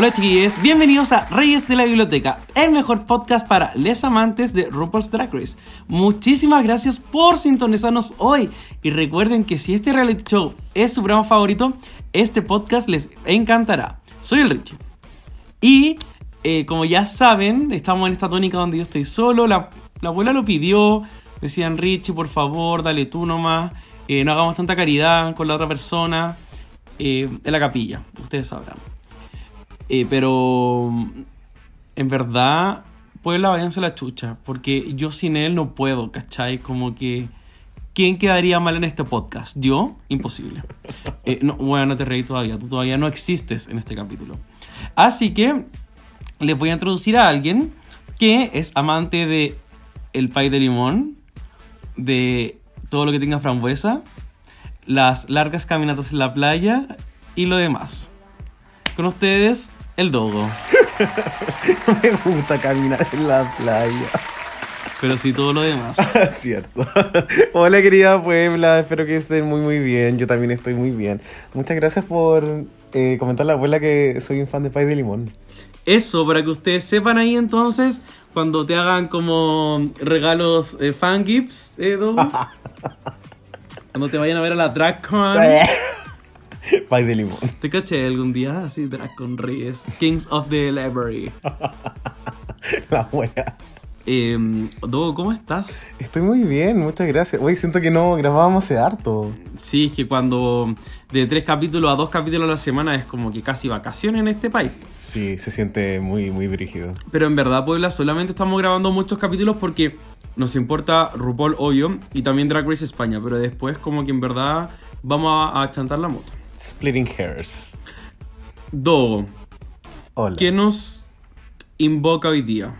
Hola chiquillos, bienvenidos a Reyes de la Biblioteca, el mejor podcast para les amantes de RuPaul's Drag Race. Muchísimas gracias por sintonizarnos hoy y recuerden que si este reality show es su programa favorito, este podcast les encantará. Soy el Richie. Y eh, como ya saben, estamos en esta tónica donde yo estoy solo, la, la abuela lo pidió, decían Richie, por favor, dale tú nomás, eh, no hagamos tanta caridad con la otra persona eh, en la capilla, ustedes sabrán. Eh, pero en verdad, Puebla, váyanse la chucha. Porque yo sin él no puedo, ¿cachai? Como que. ¿Quién quedaría mal en este podcast? ¿Yo? Imposible. Eh, no, bueno, no te reí todavía. Tú todavía no existes en este capítulo. Así que les voy a introducir a alguien que es amante de el pay de limón, de todo lo que tenga frambuesa, las largas caminatas en la playa y lo demás. Con ustedes, el dogo. Me gusta caminar en la playa. Pero sí todo lo demás. Cierto. Hola querida Puebla, espero que estén muy muy bien. Yo también estoy muy bien. Muchas gracias por eh, comentar a la abuela que soy un fan de pay de limón. Eso, para que ustedes sepan ahí entonces, cuando te hagan como regalos eh, fan gifts, eh, cuando te vayan a ver a la DragCon. pay de limón. ¿Te caché algún día así, Drag Reyes? Kings of the Library. La wea. Eh, Dogo, ¿cómo estás? Estoy muy bien, muchas gracias. Oye, siento que no grabábamos hace harto. Sí, es que cuando de tres capítulos a dos capítulos a la semana es como que casi vacaciones en este país. Sí, se siente muy, muy brígido. Pero en verdad, Puebla, solamente estamos grabando muchos capítulos porque nos importa RuPaul, obvio, y también Drag Race España. Pero después, como que en verdad, vamos a, a chantar la moto. Splitting hairs. Dogo, Hola. ¿qué nos invoca hoy día?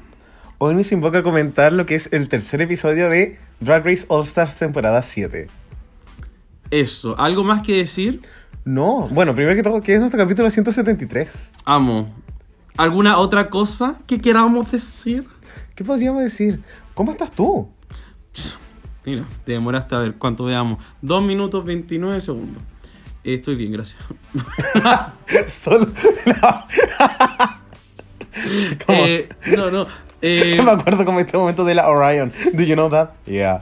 Hoy nos invoca a comentar lo que es el tercer episodio de Drag Race All Stars temporada 7. Eso, ¿algo más que decir? No, bueno, primero que todo, que es nuestro capítulo 173. Amo. ¿Alguna otra cosa que queramos decir? ¿Qué podríamos decir? ¿Cómo estás tú? Mira, te demoraste a ver cuánto veamos. 2 minutos 29 segundos. Estoy bien, gracias. Solo. ¿Cómo? Eh, no, no. eh, Me acuerdo como este momento de la Orion. Do you know that? Yeah.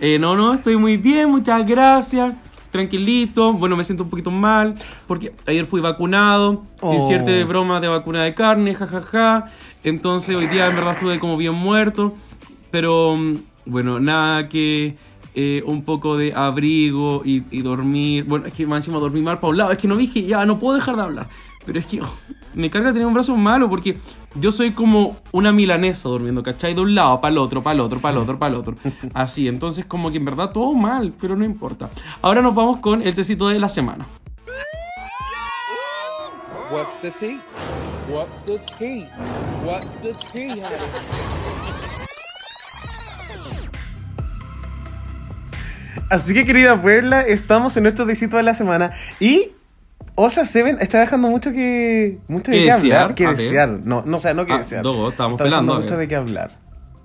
eh, no, no, estoy muy bien, muchas gracias. Tranquilito. Bueno, me siento un poquito mal porque ayer fui vacunado. Oh. Hiciste broma de vacuna de carne, jajaja. Entonces hoy día en verdad estuve como bien muerto. Pero mm, bueno, nada que eh, un poco de abrigo y, y dormir. Bueno, es que más encima dormir mal para un lado. Es que no dije, ya, no puedo dejar de hablar. Pero es que oh, me carga tener un brazo malo porque yo soy como una milanesa durmiendo, ¿cachai? De un lado para el otro, para el otro, para el otro, para el otro. Así, entonces como que en verdad todo mal, pero no importa. Ahora nos vamos con el tecito de la semana. What's the tea? What's the tea? What's the tea, Así que, querida Puebla, estamos en nuestro tecito de la semana. Y. Osa Seven está dejando mucho que. Mucho de ¿Qué hablar. Que desear. No, no, o sea, no que Ah, desear. Dogo, estábamos Está pelando, mucho de qué hablar.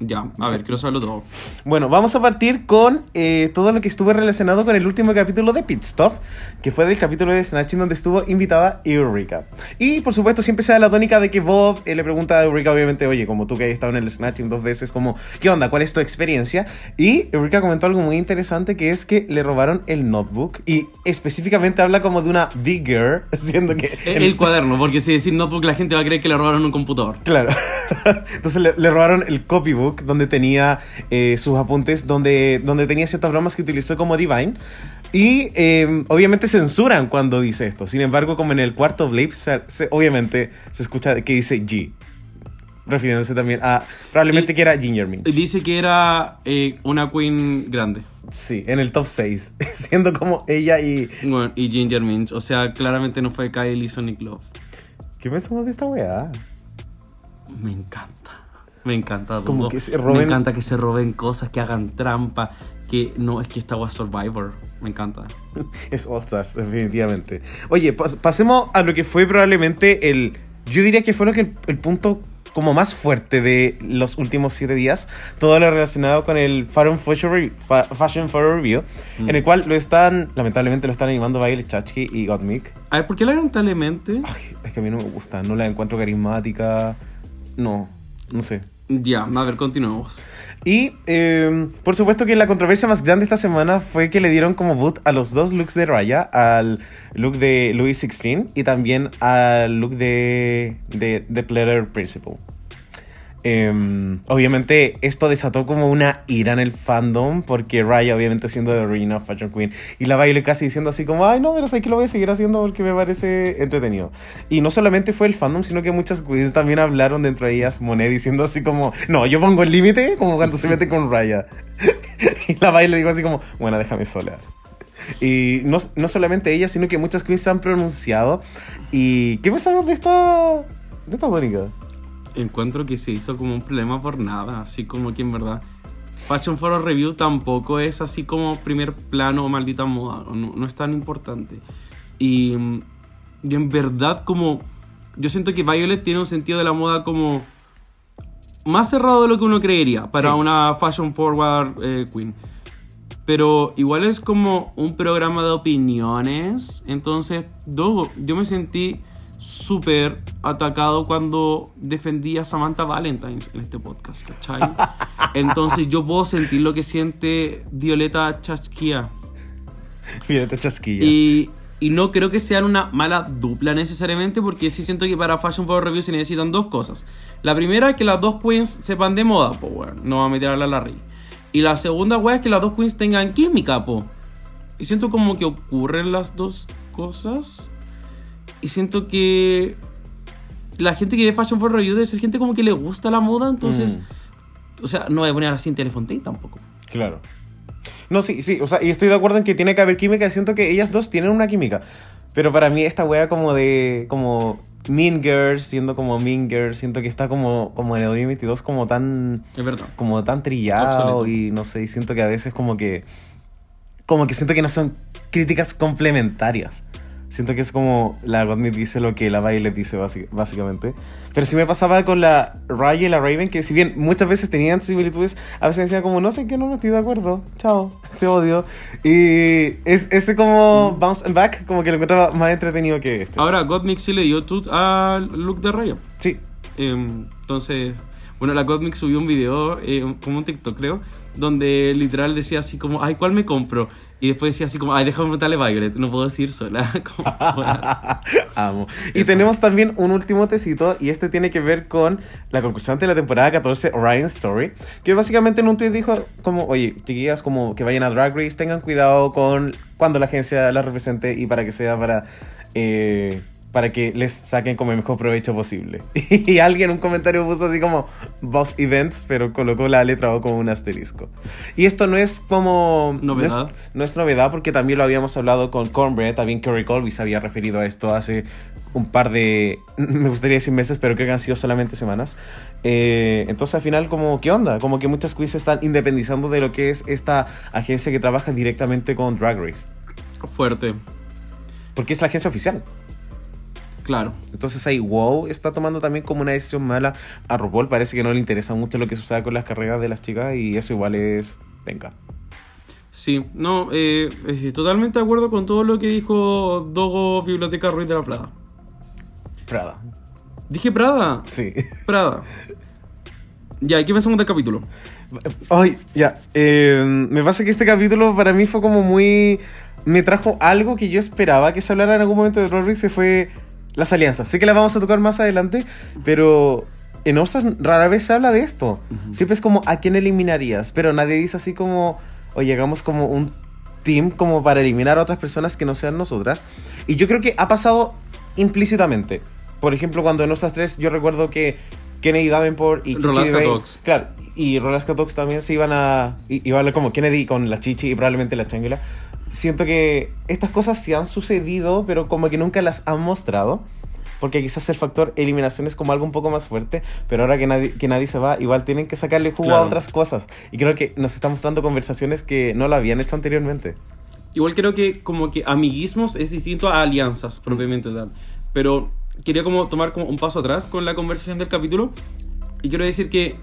Ya, a ver, quiero saberlo todo. Bueno, vamos a partir con eh, todo lo que estuvo relacionado con el último capítulo de Pit Stop, que fue del capítulo de Snatching donde estuvo invitada Eureka. Y por supuesto siempre se da la tónica de que Bob eh, le pregunta a Eureka, obviamente, oye, como tú que has estado en el Snatching dos veces, como, ¿qué onda? ¿Cuál es tu experiencia? Y Eureka comentó algo muy interesante que es que le robaron el notebook y específicamente habla como de una big girl, siendo que... El, el cuaderno, porque si decir notebook la gente va a creer que le robaron un computador. Claro. Entonces le, le robaron el copybook donde tenía eh, sus apuntes, donde, donde tenía ciertas bromas que utilizó como Divine. Y eh, obviamente censuran cuando dice esto. Sin embargo, como en el cuarto blip, se- se- obviamente se escucha que dice G. Refiriéndose también a probablemente Y- que era Ginger Minch. Dice que era eh, una queen grande. Sí, en el top 6. Siendo como ella y. Bueno, y Ginger Minch. O sea, claramente no fue Kylie Sonic Love. ¿Qué pensamos de esta weá? Me encanta. Me encanta Como que se roben- Me encanta que se roben cosas, que hagan trampa, que no, es que esta was Survivor. Me encanta. Es All Stars, definitivamente. Oye, pas- pasemos a lo que fue probablemente el. Yo diría que fue lo que el, el punto como más fuerte de los últimos siete días. Todo lo relacionado con el Fashion Photo Review. Mm. En el cual lo están, lamentablemente lo están animando Violet Chachki y Gottmik. A ver, ¿por qué lamentablemente? Ay, es que a mí no me gusta, no la encuentro carismática. No, no sé. Ya, a ver, continuemos. Y eh, por supuesto que la controversia más grande esta semana fue que le dieron como boot a los dos looks de Raya, al look de Louis XVI y también al look de, de, de Platter Principal. Eh, obviamente esto desató como una ira en el fandom porque Raya obviamente siendo de Reina Fashion Queen y la baile casi diciendo así como ay no pero sé que lo voy a seguir haciendo porque me parece entretenido y no solamente fue el fandom sino que muchas queens también hablaron dentro de ellas Monet diciendo así como no yo pongo el límite como cuando se mete con Raya. Y la baile dijo así como bueno déjame sola y no, no solamente ella sino que muchas queens se han pronunciado. Y ¿qué pensamos de esta de esta tónica? Encuentro que se hizo como un problema por nada, así como que en verdad Fashion Photo Review tampoco es así como primer plano o maldita moda, no, no es tan importante. Y, mm, y en verdad como yo siento que Violet tiene un sentido de la moda como más cerrado de lo que uno creería para Sí. una Fashion Forward eh, Queen. Pero igual es como un programa de opiniones. Entonces, yo me sentí súper atacado cuando defendí a Samantha Valentines en este podcast, ¿cachai? Entonces yo puedo sentir lo que siente Violeta Chasquia. Mira, te chasquilla. Y, y no creo que sean una mala dupla necesariamente, porque sí siento que para Fashion Photo Review se necesitan dos cosas. La primera es que las dos queens sepan de moda, pues bueno, no va a meter a la Larry. Y la segunda, weá, es que las dos queens tengan química, po. Y siento como que ocurren las dos cosas. Y siento que la gente que ve Fashion Photo Review debe ser gente como que le gusta la moda, entonces... O sea, no voy a poner así en Telefontaine tampoco. Claro. No, sí, sí, o sea, y estoy de acuerdo en que tiene que haber química, siento que ellas dos tienen una química. Pero para mí esta wea como de, como Mean Girls, siendo como Mean Girls, siento que está como, como en el 2022 como tan, Es verdad. como tan trillado y no sé, y siento que a veces como que, como que siento que no son críticas complementarias. Siento que es como la Godsmith dice lo que la Violet dice básic- básicamente. Pero sí me pasaba con la Raya y la Raven que si bien muchas veces tenían similitudes, a veces decía como no sé qué, no, no estoy de acuerdo. Chao, te odio. Y es, ese como bounce and back como que lo encontraba más entretenido que este. Ahora, Godmix sí le dio tut al look de Raya. Sí. Em, entonces, bueno, la Godmix subió un video, eh, como un TikTok creo, donde literal decía así como, ay, ¿cuál me compro? Y después decía así como, ay, déjame preguntarle a Violet, no puedo decir sola. Como. Amo. Y Eso. tenemos también un último tecito y este tiene que ver con la concursante de la temporada 14, Orion Story, que básicamente en un tweet dijo como, oye, chiquillas, como que vayan a Drag Race, tengan cuidado con cuando la agencia la represente y para que sea para... eh, para que les saquen como el mejor provecho posible. Y alguien en un comentario puso así como Boss Events, pero colocó la letra O como un asterisco. Y esto no es como... Novedad. No es, no es novedad porque también lo habíamos hablado con Cornbread, también Kerry Colby se había referido a esto hace un par de, me gustaría decir meses, pero creo que han sido solamente semanas. Eh, entonces al final como, ¿qué onda? Como que muchas quiz se están independizando de lo que es esta agencia que trabaja directamente con Drag Race, Fuerte, porque es la agencia oficial. Claro. Entonces ahí WoW está tomando también como una decisión mala a RuPaul, parece que no le interesa mucho lo que suceda con las carreras de las chicas y eso igual es... Venga. Sí, no, eh, eh, totalmente de acuerdo con todo lo que dijo Dogo Biblioteca Ruiz de la Prada. Prada. Dije Prada. Sí. Prada. Ya, ¿y qué pensamos del capítulo? Ay, ya. eh, me pasa que este capítulo para mí fue como muy. Me trajo algo que yo esperaba que se hablara en algún momento de Race, que fue las alianzas. Sé que las vamos a tocar más adelante, pero en Ostras rara vez se habla de esto. Ujú. Siempre es como a quién eliminarías, pero nadie dice así como, oye, hagamos como un team como para eliminar a otras personas que no sean nosotras. Y yo creo que ha pasado implícitamente. Por ejemplo, cuando en Ostras 3 yo recuerdo que Kennedy Davenport y Chichi Bay-. Claro, y Rolaska Talks también se iban a. Iba a hablar como Kennedy con la Chichi y probablemente la Changuela. Siento que estas cosas sí han sucedido, pero como que nunca las han mostrado. porque quizás el factor eliminación es como algo un poco más fuerte, pero ahora que nadie, que nadie se va, igual tienen que sacarle jugo Claro. a otras cosas. Y creo que nos está mostrando conversaciones que no lo habían hecho anteriormente. Igual creo que como que amiguismos es distinto a alianzas propiamente tal. Pero quería como tomar como un paso atrás con la conversación del capítulo. Y quiero decir que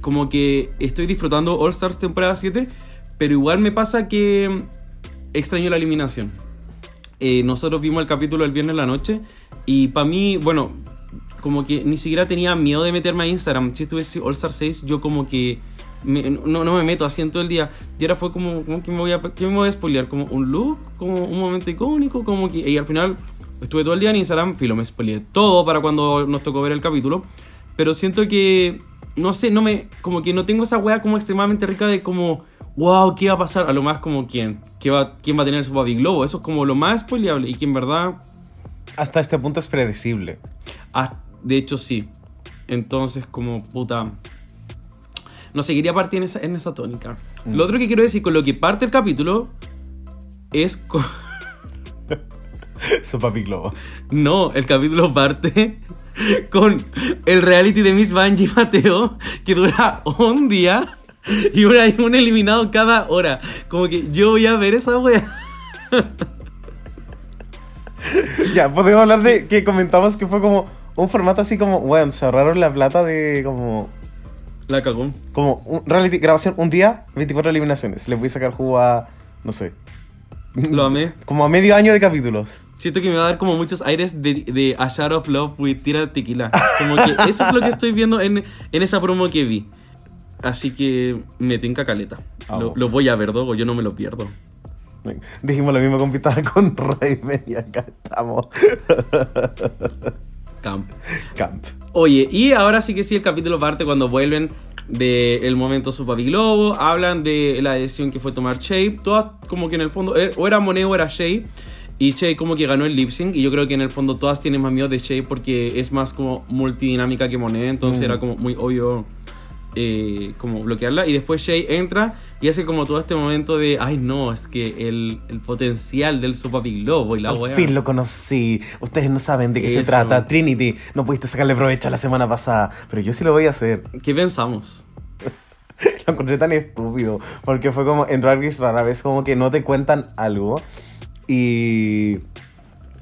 como que estoy disfrutando All Stars temporada 7, pero igual me pasa que extraño la eliminación. Eh, nosotros vimos el capítulo el viernes en la noche y para mí, bueno, como que ni siquiera tenía miedo de meterme a Instagram. Si estuviese All Star 6, yo como que me- no, no me meto así en todo el día. Y ahora fue como, como que me voy a, ¿qué me voy a spoilear? Como un look, como un momento icónico, como que... Y al final estuve todo el día en Instagram, filo, me spoileé todo para cuando nos tocó ver el capítulo. Pero siento que, no sé, no me, como que no tengo esa wea como extremadamente rica de como, wow, ¿qué va a pasar? A lo más como quién, ¿Qué va, quién va a tener su Baby Globo. Eso es como lo más spoileable y que en verdad Hasta este punto es predecible. Ah, de hecho, sí. Entonces, como puta. No seguiría partir en esa, en esa tónica. Mm. Lo otro que quiero decir con lo que parte el capítulo es. con- Su papi globo. No, el capítulo parte con el reality de Miss Bungie Mateo que dura un día y una- un eliminado cada hora. Como que yo voy a ver esa wea. ya, podemos hablar de que comentamos que fue como un formato así como, bueno, se ahorraron la plata de como La cagó. Como un reality, grabación un día, 24 eliminaciones. Les voy a sacar jugo a, no sé, Lo amé. como a medio año de capítulos. Siento que me va a dar como muchos aires de, de A Shot of Love with Tira Tequila. Como que eso es lo que estoy viendo en, en esa promo que vi. Así que me tinca caleta. Ah, Lo, voy a ver, Dogo, yo no me lo pierdo. Dijimos lo mismo con Pitada con Raven y acá estamos. Camp. Camp. Oye, y ahora sí que sí, el capítulo parte cuando vuelven del momento su papi globo, hablan de la decisión que fue tomar Shay, todas como que en el fondo, eh, o era Monet o era Shay, y Shay como que ganó el lip sync, y yo creo que en el fondo todas tienen más miedo de Shay porque es más como multidinámica que Monet, entonces Mm. era como muy obvio eh, como bloquearla, y después Shay entra y hace como todo este momento de, ay no, es que el, el potencial del su papi globo y la Al wea. fin lo conocí. Ustedes no saben de qué se trata. Trinity, no pudiste sacarle provecho la semana pasada, pero yo sí lo voy a hacer. ¿Qué pensamos? Lo encontré tan estúpido. Porque fue como en Drag Race rara vez como que no te cuentan algo. Y.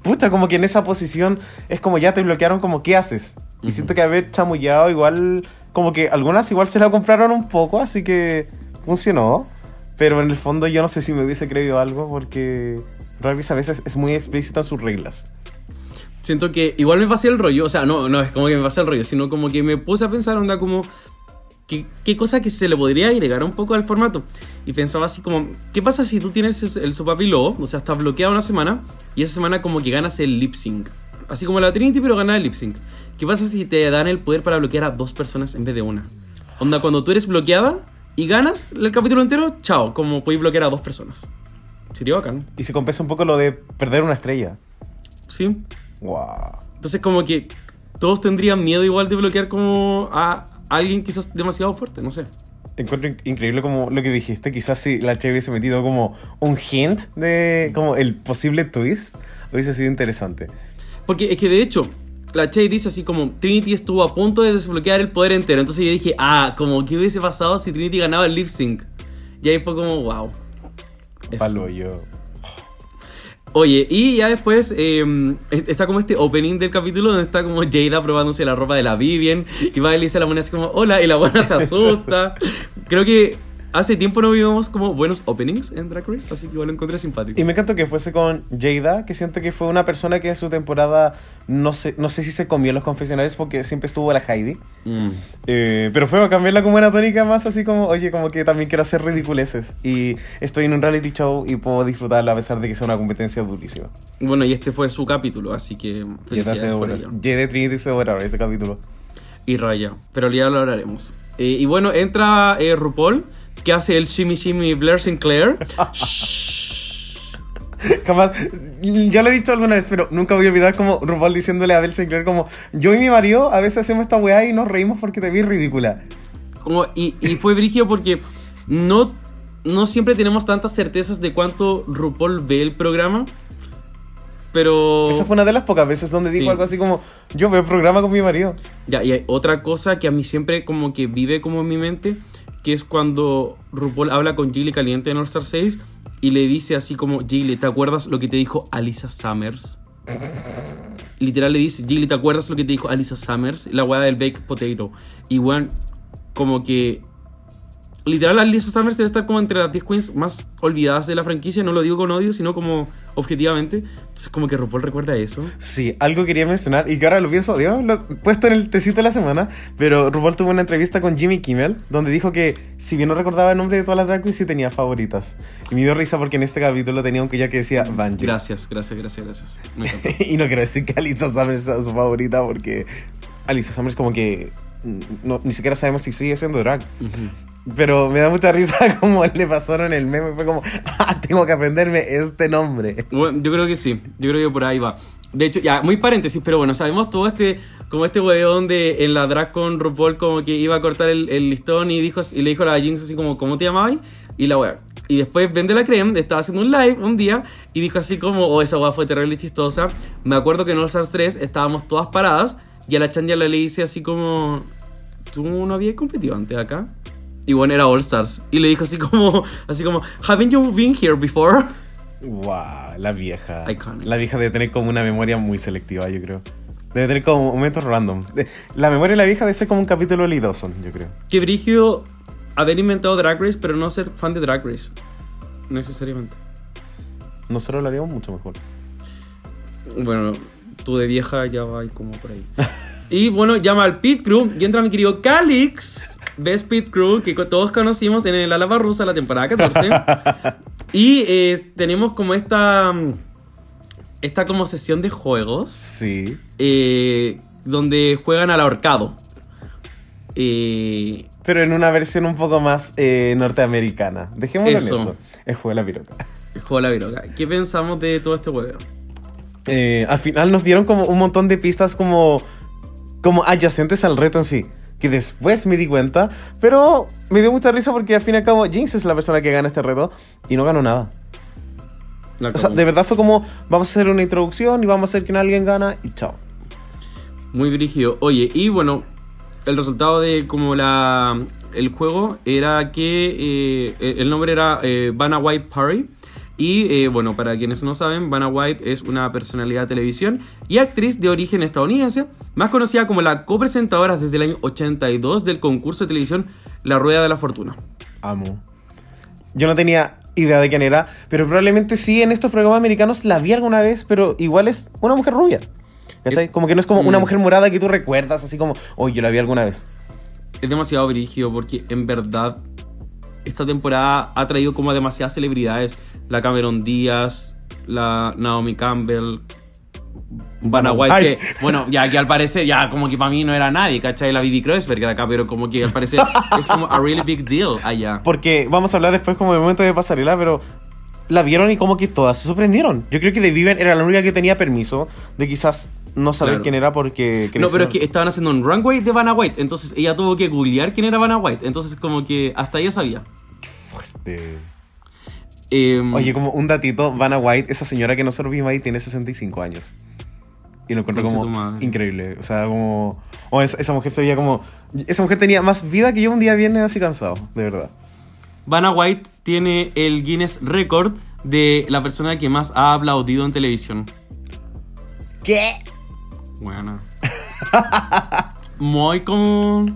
Pucha, como que en esa posición es como ya te bloquearon, como ¿qué haces? Y siento que haber chamullado igual. Como que algunas igual se la compraron un poco, así que funcionó. Pero en el fondo yo no sé si me hubiese creído algo porque Race a veces es muy explícita en sus reglas. Siento que igual me pasé el rollo, o sea, no, no es como que me pasé el rollo, sino como que me puse a pensar, onda, como, ¿qué, qué cosa que se le podría agregar un poco al formato? Y pensaba así como, ¿qué pasa si tú tienes es- el sopapi lobo, o sea, estás bloqueado una semana, y esa semana como que ganas el lip sync? Así como la Trinity, pero ganas el lip sync. ¿Qué pasa si te dan el poder para bloquear a dos personas en vez de una? Onda, cuando tú eres bloqueada y ganas el capítulo entero, chao, como puedes bloquear a dos personas. Sería bacán, Y se compensa un poco lo de perder una estrella. ¿sí? Wow. Entonces como que todos tendrían miedo igual de bloquear como a alguien quizás demasiado fuerte, no sé. Encuentro in- increíble como lo que dijiste. Quizás si la Che hubiese metido como un hint de como el posible twist, hubiese sido interesante. Porque es que de hecho, la Che dice así como Trinity estuvo a punto de desbloquear el poder entero. Entonces yo dije, ah, como que hubiese pasado si Trinity ganaba el lip sync. Y ahí fue como, wow. Palo yo. Oye, y ya después eh, está como este opening del capítulo donde está como Jada probándose la ropa de la Vivian y va y le dice a la buena así como, hola, y la buena se asusta. Creo que hace tiempo no vivimos como buenos openings en Drag Race, así que igual lo encontré simpático. Y me encantó que fuese con Jada, que siento que fue una persona que en su temporada no sé, no sé si se comió en los confesionales porque siempre estuvo la Heidi. Mm. Eh, pero fue a cambiarla como una tónica más así como, oye, como que también quiero hacer ridiculeces. Y estoy en un reality show y puedo disfrutarla a pesar de que sea una competencia durísima. Bueno, y este fue su capítulo, así que felicidades. Jada Trinity se devora este capítulo. Y Raya, pero ya lo hablaremos. Eh, y bueno, entra eh, RuPaul, que hace el Shimmy Shimmy Blair Sinclair. Jamás, yo lo he dicho alguna vez, pero nunca voy a olvidar como RuPaul diciéndole a Bel Sinclair como yo y mi marido a veces hacemos esta weá y nos reímos porque te vi ridícula. Como, y, y fue brígido porque no, no siempre tenemos tantas certezas de cuánto RuPaul ve el programa. Pero. Esa fue una de las pocas veces donde Sí. dijo algo así como, yo veo programa con mi marido. Ya, y hay otra cosa que a mí siempre como que vive como en mi mente, que es cuando RuPaul habla con Gilly Caliente en All Star 6 y le dice así como, Gilly, ¿te acuerdas lo que te dijo Alisa Summers? Literal le dice, Gilly, ¿te acuerdas lo que te dijo Alisa Summers? La weá del baked potato. Y bueno, como que... Literal, Alisa Summers debe estar como entre las 10 queens más olvidadas de la franquicia. No lo digo con odio, sino como objetivamente. Entonces, como que RuPaul recuerda eso. Sí, algo quería mencionar y que ahora lo pienso, Dios, lo he puesto en el tecito de la semana, pero RuPaul tuvo una entrevista con Jimmy Kimmel donde dijo que si bien no recordaba el nombre de todas las drag queens, sí tenía favoritas. Y me dio risa porque en este capítulo tenía un que ya que decía Banjo. Gracias, gracias, gracias, gracias. Me y no quiero decir que Alisa Summers sea su favorita porque Alisa Summers como que mm, no, ni siquiera sabemos si sigue siendo drag. Ujú. Pero me da mucha risa como le pasaron el meme. Fue como, ah, tengo que aprenderme este nombre. Yo creo que sí, yo creo que por ahí va. De hecho, ya, muy paréntesis, pero bueno, sabemos todo este, como este weón de en la drag con RuPaul como que iba a cortar el, listón y dijo y le dijo a la Jinx así como, ¿cómo te llamabas? Y la wea. Y después Vende la Creme estaba haciendo un live un día y dijo así como, oh, esa wea fue terrible y chistosa. Me acuerdo que en All Stars 3 estábamos todas paradas y a la Chan ya le dice así como, ¿tú no habías competido antes acá? Y bueno, era All Stars. Y le dijo así como, así como, ¿Haven't you been here before? Wow, la vieja. Iconic. La vieja debe tener como una memoria muy selectiva, yo creo. Debe tener como momentos random. La memoria de la vieja debe ser como un capítulo de Lee Dawson, yo creo. Que Brigio haber inventado Drag Race, pero no ser fan de Drag Race. Necesariamente. Nosotros lo haríamos mucho mejor. Bueno, tú de vieja ya vas como por ahí. y bueno, llama al Pit Crew y entra mi querido Calix, Best Pit Crew, que todos conocimos en el Alaba Rusa la temporada 14. y eh, tenemos como esta. mm, Esta como sesión de juegos. Sí. eh, donde juegan al ahorcado. Eh, Pero en una versión un poco más eh, norteamericana. Dejémoslo Eso. en eso. El juego de la piroca. el juego de la viroca. ¿Qué pensamos de todo este juego? Al final nos dieron como un montón de pistas como, como adyacentes al reto en sí. Que después me di cuenta. Pero me dio mucha risa porque al fin y al cabo Jinx es la persona que gana este reto. Y no ganó nada. O sea, de verdad fue como, vamos a hacer una introducción y vamos a hacer que alguien gana y chao. Muy brígido. Oye, y bueno, el resultado de como la el juego era que eh, el nombre era eh, Vanna White Party. Y eh, bueno, para quienes no saben, Vanna White es una personalidad de televisión y actriz de origen estadounidense, más conocida como la copresentadora desde el año 82 del concurso de televisión La Rueda de la Fortuna. Amo. Yo no tenía idea de quién era, pero probablemente sí en estos programas americanos la vi alguna vez, pero igual es una mujer rubia. ¿Cachai? Como que no es como una Mm. mujer morada que tú recuerdas, así como, oye, yo la vi alguna vez. Es demasiado brígido porque en verdad esta temporada ha traído como a demasiadas celebridades. La Cameron Díaz, la Naomi Campbell, Vanna White, que, bueno, ya que al parecer, ya como que para mí no era nadie, ¿cachai? La Bibi Kreuzberg de acá, pero como que al parecer es como a really big deal allá. Porque vamos a hablar después como de momento de pasarela, pero la vieron y como que todas se sorprendieron. Yo creo que The Vivian era la única que tenía permiso de quizás no saber Claro. quién era porque... No, pero es que crecieron. estaban haciendo un runway de Vanna White, entonces ella tuvo que googlear quién era Vanna White, entonces como que hasta ella sabía. Fuerte. Em, Oye, como un datito, Vanna White, esa señora que nosotros vimos ahí, tiene 65 años. Y lo encuentro como increíble. O sea, como... o esa, esa mujer se veía como... Esa mujer tenía más vida que yo un día viernes así cansado, de verdad. Vanna White tiene el Guinness Record de la persona que más ha aplaudido en televisión. ¿Qué? Buena. Muy como...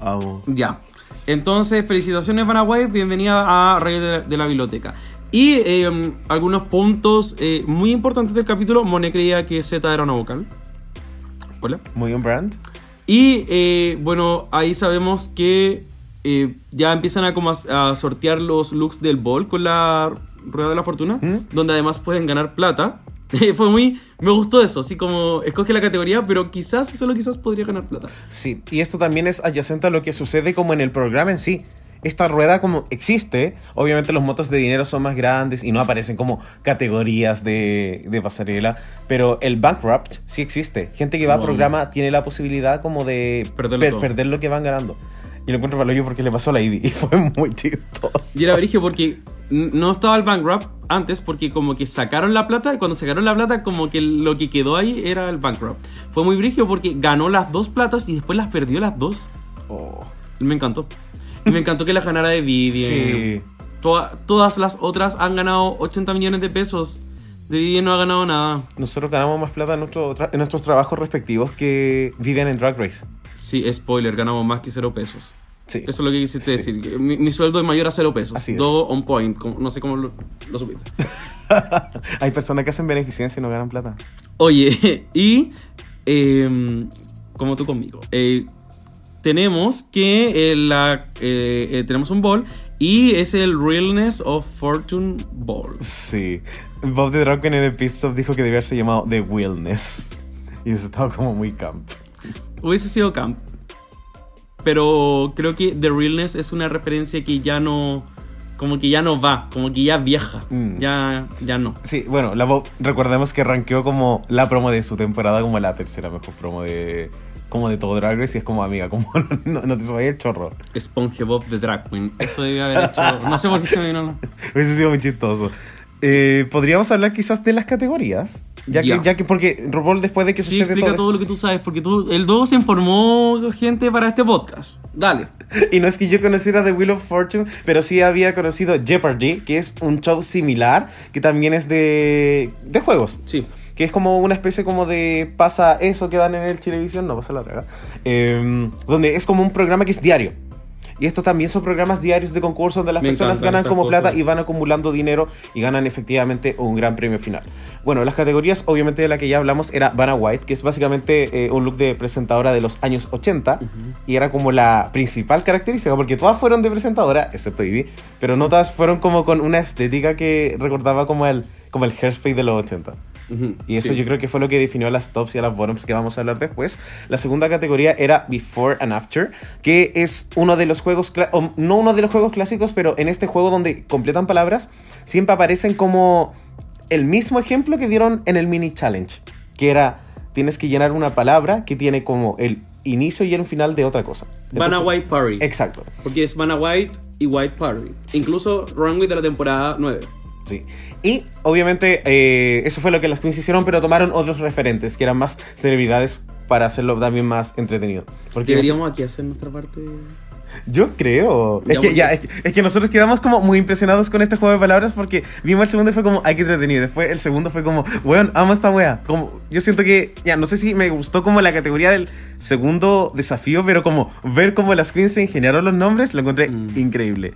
Amo. Ya. Entonces, felicitaciones White, bienvenida a Reyes de, de la Biblioteca. Y eh, algunos puntos eh, muy importantes del capítulo. Monet creía que Z era una vocal. Hola. Muy un brand. Y eh, bueno, ahí sabemos que eh, ya empiezan a, como a, a sortear los looks del ball con la rueda de la fortuna, ¿Mm? donde además pueden ganar plata. Fue muy. Me gustó eso, así como escoge la categoría, pero quizás, solo quizás podría ganar plata. Sí, y esto también es adyacente a lo que sucede como en el programa en sí. Esta rueda como existe, obviamente los motos de dinero son más grandes y no aparecen como categorías de, de pasarela, pero el bankrupt sí existe. Gente que va al programa tiene la posibilidad como de Perderlo per- todo. perder lo que van ganando. Y lo encuentro valioso porque le pasó a la Ivy y fue muy chistoso. Y era brillo porque no estaba el bank wrap antes porque como que sacaron la plata y cuando sacaron la plata como que lo que quedó ahí era el bank wrap. Fue muy brígido porque ganó las dos platas y después las perdió las dos. Oh. Me encantó. Y me encantó que la ganara de Vivian. Sí. Toda- todas las otras han ganado 80 millones de pesos. De Vivian no ha ganado nada. Nosotros ganamos más plata en, nuestro en nuestros trabajos respectivos que vivían en Drag Race. Sí, spoiler, ganamos más que cero pesos. Sí. Eso es lo que quisiste Sí. decir. Mi, mi sueldo es mayor a cero pesos. Así. Todo on point. no sé cómo lo, lo supiste. Hay personas que hacen beneficencia y no ganan plata. Oye, y em, como tú conmigo, eh, tenemos que eh, la, eh, eh, tenemos un ball y es el Realness of Fortune Ball. Sí. Bob the Queen en el pit stop dijo que debía haberse llamado The Wellness. Y eso estaba como muy camp. Hubiese sido camp, pero creo que The Realness es una referencia que ya no, como que ya no va, como que ya vieja, Mm. ya, ya no. Sí, bueno, la Bob, recordemos que rankeó como la promo de su temporada como la tercera mejor promo de como de todo Drag Race y es como amiga, como no, no te subas el chorro. SpongeBob de Drag Queen. Eso debe haber hecho. No sé por qué se me vino. Hubiese sido muy chistoso. Eh, Podríamos hablar quizás de las categorías. Ya, que, ya que, porque RuPaul después de que Sí, sucede explica todo, todo lo que tú sabes, porque tú, el Dogo se informó gente para este podcast. Dale. Y no es que yo conociera The Wheel of Fortune, pero sí había conocido Jeopardy, que es un show similar, que también es de, de juegos. Sí. Que es como una especie como de pasa eso que dan en el Televisión, no pasa la traga. eh, donde es como un programa que es diario. Y estos también son programas diarios de concurso donde las Me personas ganan como cosas. plata y van acumulando dinero y ganan efectivamente un gran premio final. Bueno, las categorías, obviamente de la que ya hablamos, era Vanna White, que es básicamente eh, un look de presentadora de los años 80 y era como la principal característica, porque todas fueron de presentadora, excepto Ivy, pero no todas fueron como con una estética que recordaba como el, como el hairspray de los 80. Ujú, Y eso sí. yo creo que fue lo que definió a las tops y a las bottoms que vamos a hablar después. La segunda categoría era Before and After, que es uno de los juegos, o no uno de los juegos clásicos, pero en este juego donde completan palabras, siempre aparecen como el mismo ejemplo que dieron en el mini challenge, que era tienes que llenar una palabra que tiene como el inicio y el final de otra cosa. Vanna Entonces- White Party. Exacto. Porque es Vanna White y White Party. Incluso Runway de la temporada 9. Sí. Y obviamente eh, eso fue lo que las queens hicieron, pero tomaron otros referentes que eran más celebridades para hacerlo también más entretenido. Porque Deberíamos aquí hacer nuestra parte. yo creo. Ya, Es que, ya, es, que, es que nosotros quedamos como muy impresionados con este juego de palabras porque vimos el segundo y fue como, ay, qué entretenido. Después el segundo fue como, weón, amo esta wea. Como, yo siento que, ya, no sé si me gustó como la categoría del segundo desafío, pero como ver cómo las queens se ingeniaron los nombres, lo encontré Mm. increíble.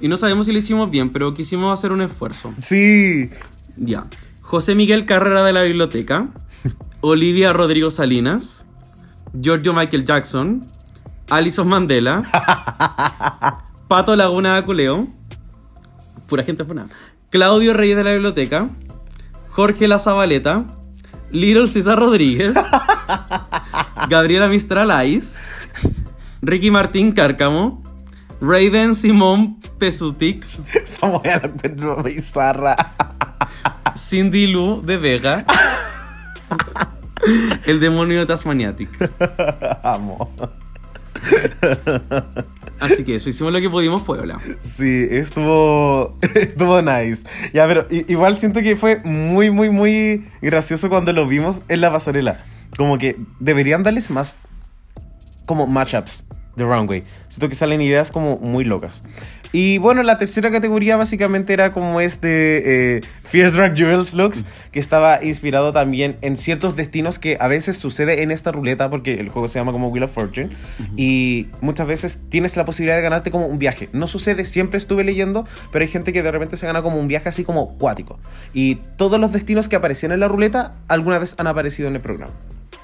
Y no sabemos si lo hicimos bien, pero quisimos hacer un esfuerzo. Sí. Ya. José Miguel Carrera de la Biblioteca. Olivia Rodrigo Salinas. Giorgio Michael Jackson. Alison Mandela. Pato Laguna de Aculeo. Pura gente buena. Claudio Reyes de la Biblioteca. Jorge La Zabaleta. Little César Rodríguez. Gabriela Mistralais. Ricky Martín Cárcamo. Raven Simón Pesutic. Esa wea la encuentro bizarra. Cindy Lou de Vega. El demonio de Tasmaniatic. Amo. Así que eso, hicimos lo que pudimos, Puebla. Sí, estuvo, estuvo nice. Ya, pero igual siento que fue muy, muy, muy gracioso cuando lo vimos en la pasarela. Como que deberían darles más como matchups de Runway. Siento que salen ideas como muy locas. Y bueno, la tercera categoría básicamente era como este eh, Fierce Drag Jewels Looks, que estaba inspirado también en ciertos destinos que a veces sucede en esta ruleta, porque el juego se llama como Wheel of Fortune, y muchas veces tienes la posibilidad de ganarte como un viaje. No sucede, siempre estuve leyendo, pero hay gente que de repente se gana como un viaje así como cuático. Y todos los destinos que aparecían en la ruleta alguna vez han aparecido en el programa.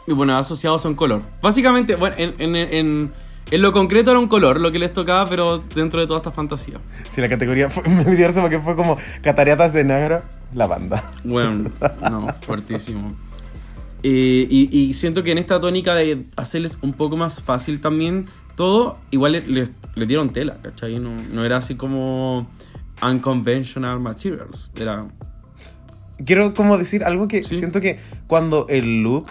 Y bueno, asociados son color. Básicamente, bueno, en, en- en- en lo concreto era un color lo que les tocaba, pero dentro de toda esta fantasía. Sí, la categoría fue muy diversa porque fue como cataratas de negro, la banda. Bueno, no, fuertísimo. Eh, y, y siento que en esta tónica de hacerles un poco más fácil también todo, igual le, le- le dieron tela, ¿cachai? No, no era así como unconventional materials. Era Quiero como decir algo que Sí. siento que cuando el look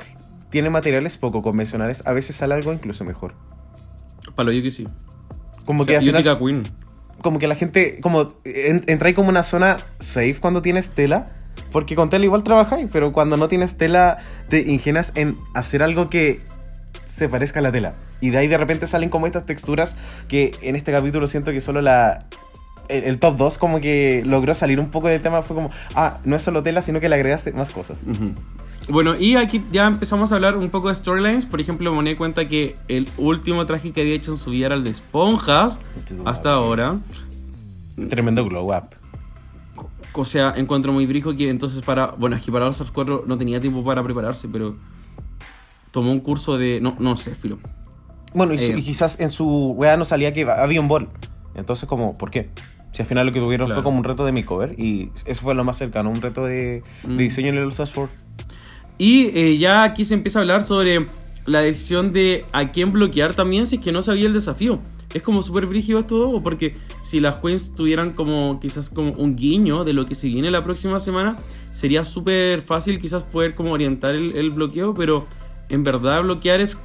tiene materiales poco convencionales, a veces sale algo incluso mejor. Yo que sí. Como O sea, que al final... Queen. como que la gente, como en- entra ahí como una zona safe cuando tienes tela. Porque con tela igual trabajáis, pero cuando no tienes tela te ingenias en hacer algo que se parezca a la tela. Y de ahí de repente salen como estas texturas que en este capítulo siento que solo la... El, el top 2 como que logró salir un poco del tema. Fue como, ah, no es solo tela, sino que le agregaste más cosas. Ujú. Bueno, y aquí ya empezamos a hablar un poco de storylines. Por ejemplo, me di cuenta que el último traje que había hecho en su vida era el de esponjas. Hasta ahora. Tremendo glow up. O sea, encuentro muy brijo que entonces para... Bueno, es que para los 4 no tenía tiempo para prepararse, pero... Tomó un curso de... No, no sé, filo. Bueno, y, Eh. y quizás en su wea no salía que había un bol. Entonces, como, ¿por qué? Si al final lo que tuvieron Claro. fue como un reto de makeover y eso fue lo más cercano, un reto de, de Mm. diseño en el All Stars 4. Y eh, ya aquí se empieza a hablar sobre la decisión de a quién bloquear también si es que no sabía el desafío. Es como súper brígido esto, porque si las queens tuvieran como quizás como un guiño de lo que se viene la próxima semana, sería súper fácil quizás poder como orientar el, bloqueo, pero en verdad bloquear es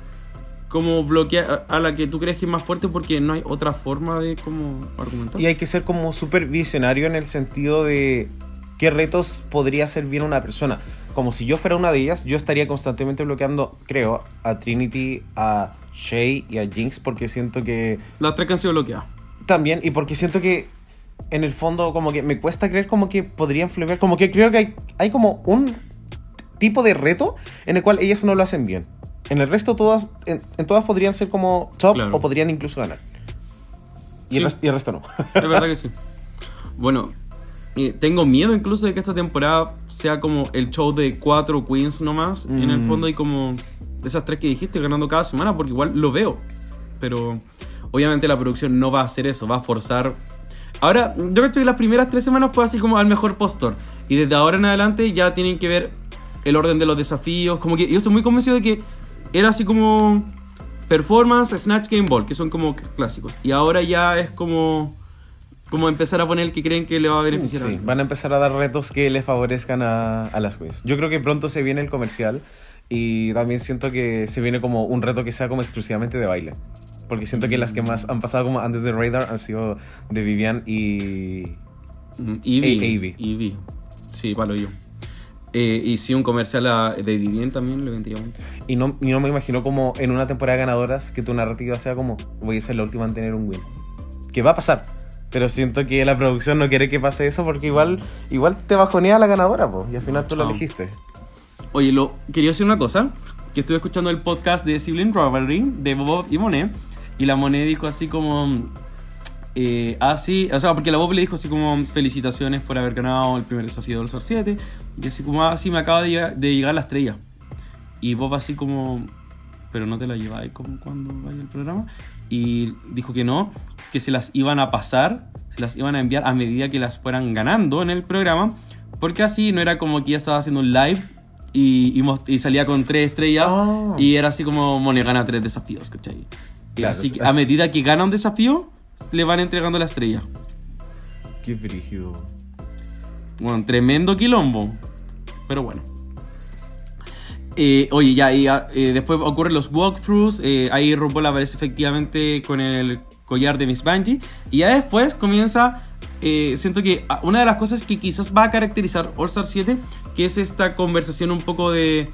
como bloquear a, a la que tú crees que es más fuerte porque no hay otra forma de como argumentar. Y hay que ser como súper visionario en el sentido de qué retos podría hacer bien una persona. Como si yo fuera una de ellas, yo estaría constantemente bloqueando, creo, a Trinity, a Shay y a Jinx porque siento que Las tres que han sido bloqueadas. también y porque siento que en el fondo como que me cuesta creer como que podrían flebear, como que creo que hay, hay como un tipo de reto en el cual ellas no lo hacen bien. En el resto todas, en, en todas podrían ser como top Claro. o podrían incluso ganar. Y, Sí. el, y el resto no. Es verdad que sí. Bueno, tengo miedo incluso de que esta temporada sea como el show de cuatro queens nomás. En el Mm. fondo, y como esas tres que dijiste ganando cada semana, porque igual lo veo. Pero obviamente la producción no va a hacer eso, va a forzar. Ahora, yo creo que las primeras tres semanas fue así como al mejor postor. Y desde ahora en adelante ya tienen que ver el orden de los desafíos. Como que yo estoy muy convencido de que era así como performance, snatch, game ball, que son como clásicos. Y ahora ya es como como empezar a poner el que creen que le va a beneficiar. Sí, van a empezar a dar retos que le favorezcan a, a las queens. Yo creo que pronto se viene el comercial y también siento que se viene como un reto que sea como exclusivamente de baile. Porque siento que las que más han pasado como antes de radar han sido de Vivian y... Mm. Eevee. Sí, palo yo. Eh, y sí, un comercial a- de Vivien también le vendría mucho. Y no, y no me imagino como en una temporada de ganadoras que tu narrativa sea como voy a ser la última en tener un win. Que va a pasar. Pero siento que la producción no quiere que pase eso porque igual, igual te bajonea la ganadora, po, y al final tú la elegiste. Oye, lo, quería decir una cosa. Que estuve escuchando el podcast de Sibling Rivalry de Bob y Monet. Y la Monet dijo así como... Eh, así, o sea, porque la Bob le dijo así como felicitaciones por haber ganado el primer desafío del Star 7. Y así como, así me acaba de llegar, de llegar la estrella. Y Bob así como, pero no te la lleváis como cuando vaya el programa. Y dijo que no, que se las iban a pasar, se las iban a enviar a medida que las fueran ganando en el programa. Porque así no era como que ella estaba haciendo un live y, y salía con tres estrellas Ah. y era así como Mone gana tres desafíos, ¿cachai? Claro, así sí. que a medida que gana un desafío, le van entregando la estrella. Qué brígido. Bueno, tremendo quilombo. Pero bueno. Eh, oye, ya, y ah, eh, después ocurren los walkthroughs. eh, ahí RuPaul aparece efectivamente con el collar de Miss Bungie. Y ya después comienza. eh, siento que ah, una de las cosas que quizás va a caracterizar All Star 7, que es esta conversación un poco de.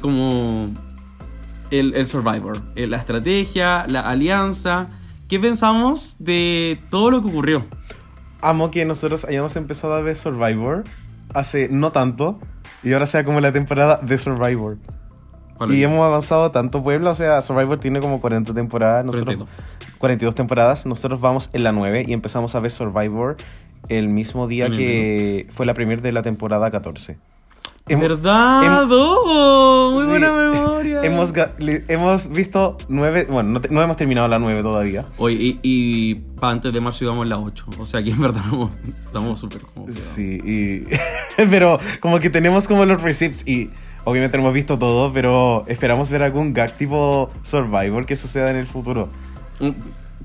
como. El, Survivor. la estrategia, la alianza. ¿Qué pensamos de todo lo que ocurrió? Amo que nosotros hayamos empezado a ver Survivor hace no tanto y ahora sea como la temporada de Survivor. Y hemos avanzado tanto, Puebla. O sea, Survivor tiene como 40 temporadas. Nosotros, 42. 42 temporadas. Nosotros vamos en la 9 y empezamos a ver Survivor el mismo día el que fue la primera de la temporada 14. Hemos- ¿Verdad? hem- Dogo? Muy Sí. buena memoria. hemos, hemos visto 9. Bueno, no, te- no hemos terminado la 9 todavía. Oye, y, y para antes de marzo íbamos en la 8. O sea que en verdad estamos súper. Sí, y... pero como que tenemos como los receipts y obviamente no hemos visto todo, pero esperamos ver algún gag tipo Survivor que suceda en el futuro.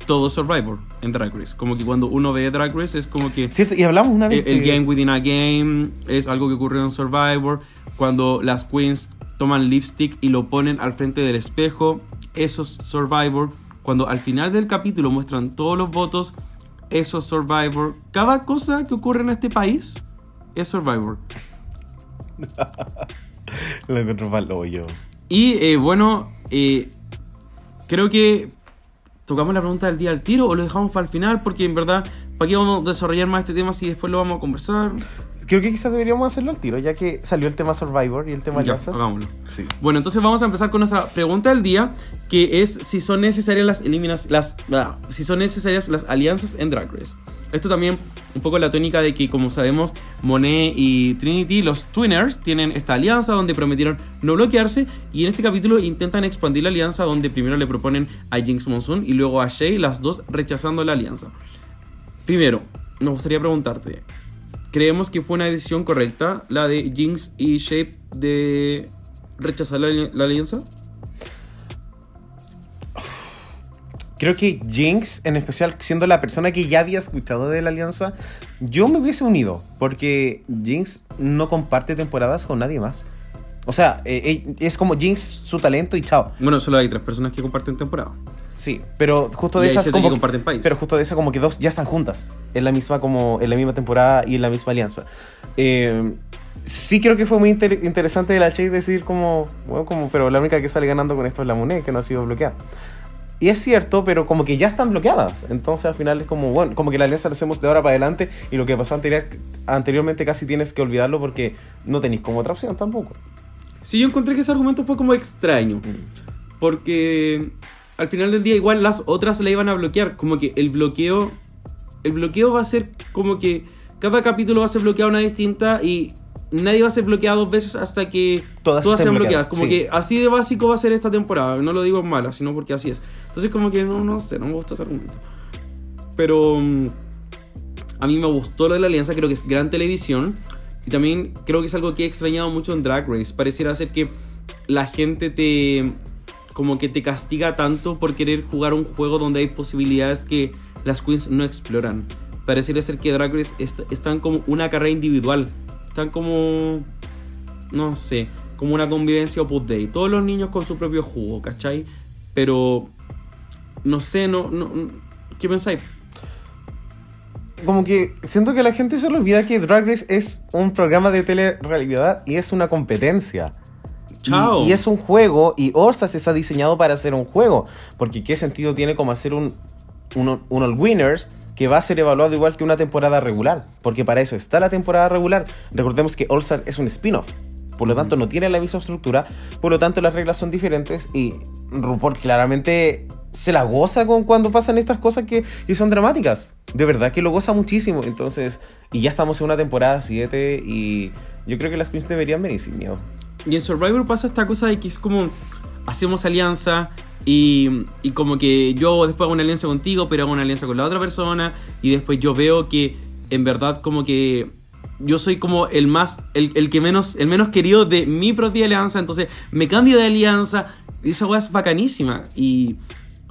Todo Survivor en Drag Race. Como que cuando uno ve Drag Race es como que ¿Cierto? Y hablamos una vez el, game within a game es algo que ocurrió en Survivor. Cuando las queens toman lipstick y lo ponen al frente del espejo, eso es Survivor. Cuando al final del capítulo muestran todos los votos eso es Survivor. Cada cosa que ocurre en este país es Survivor. Lo encuentro mal hoyo. Y eh, bueno, eh, creo que tocamos la pregunta del día al tiro o lo dejamos para el final porque en verdad, ¿para qué vamos a desarrollar más este tema si después lo vamos a conversar? Creo que quizás deberíamos hacerlo al tiro, ya que salió el tema Survivor y el tema Ya, alianzas. hagámoslo. Sí. Bueno, entonces vamos a empezar con nuestra pregunta del día, que es si son necesarias las eliminas, las, ah, si son necesarias las alianzas en Drag Race. Esto también un poco la tónica de que, como sabemos, Monet y Trinity, los Twinners, tienen esta alianza donde prometieron no bloquearse y en este capítulo intentan expandir la alianza donde primero le proponen a Jinx Monsoon y luego a Shay, las dos rechazando la alianza. Primero, me gustaría preguntarte, ¿creemos que fue una decisión correcta la de Jinx y Shay de rechazar la, la alianza? Creo que Jinx, en especial siendo la persona que ya había escuchado de la alianza, yo me hubiese unido, porque Jinx no comparte temporadas con nadie más. O sea, eh, eh, es como Jinx, su talento y chao. Bueno, solo hay tres personas que comparten temporada. Sí, pero justo Y de hay esas como que comparten país. pero justo de esas como que dos ya están juntas en la misma como en la misma temporada y en la misma alianza. Eh, sí creo que fue muy inter- interesante de la Chase decir como, bueno, como pero la única que sale ganando con esto es la Monet que no ha sido bloqueada. Y es cierto, pero como que ya están bloqueadas. Entonces al final es como, bueno, como que la alianza la hacemos de ahora para adelante y lo que pasó anterior, anteriormente casi tienes que olvidarlo porque no tenéis como otra opción tampoco. Sí, yo encontré que ese argumento fue como extraño. Porque al final del día igual las otras la iban a bloquear. Como que el bloqueo... El bloqueo va a ser como que cada capítulo va a ser bloqueado una distinta y nadie va a ser bloqueado dos veces hasta que Todas todas, sean bloqueadas. bloqueadas, Como sí. que así de básico va a ser esta temporada. No lo digo en mala, sino porque así es. Entonces como que no, no sé, no me gusta ese argumento. Pero mm, a mí me gustó lo de la alianza, creo que es gran televisión. Y también creo que es algo que he extrañado mucho en Drag Race. Pareciera ser que la gente te. como que te castiga tanto por querer jugar un juego donde hay posibilidades que las queens no exploran. Pareciera ser que Drag Race est- están como una carrera individual. Están como. no sé, como una convivencia Opus Dei. Todos los niños con su propio jugo, ¿cachai? Pero. no sé, no. no ¿Qué pensáis? Como que siento que la gente se le olvida que Drag Race es un programa de telerrealidad y es una competencia. Y- Chao. Y, es un juego y All-Stars está diseñado para hacer un juego. Porque qué sentido tiene como hacer un, un, un All Winners que va a ser evaluado igual que una temporada regular. Porque para eso está la temporada regular. Recordemos que All-Star es un spin-off. Por lo tanto, no tiene la misma estructura. Por lo tanto, las reglas son diferentes. Y RuPaul claramente se la goza con cuando pasan estas cosas que, que son dramáticas. De verdad que lo goza muchísimo. Entonces, y ya estamos en una temporada 7. Y yo creo que las queens deberían venir sin miedo. Y en Survivor pasa esta cosa de que es como hacemos alianza y, y como que yo después hago una alianza contigo, pero hago una alianza con la otra persona y después yo veo que en verdad como que yo soy como el más el, el que menos el menos querido de mi propia alianza, entonces me cambio de alianza y esa weá es bacanísima y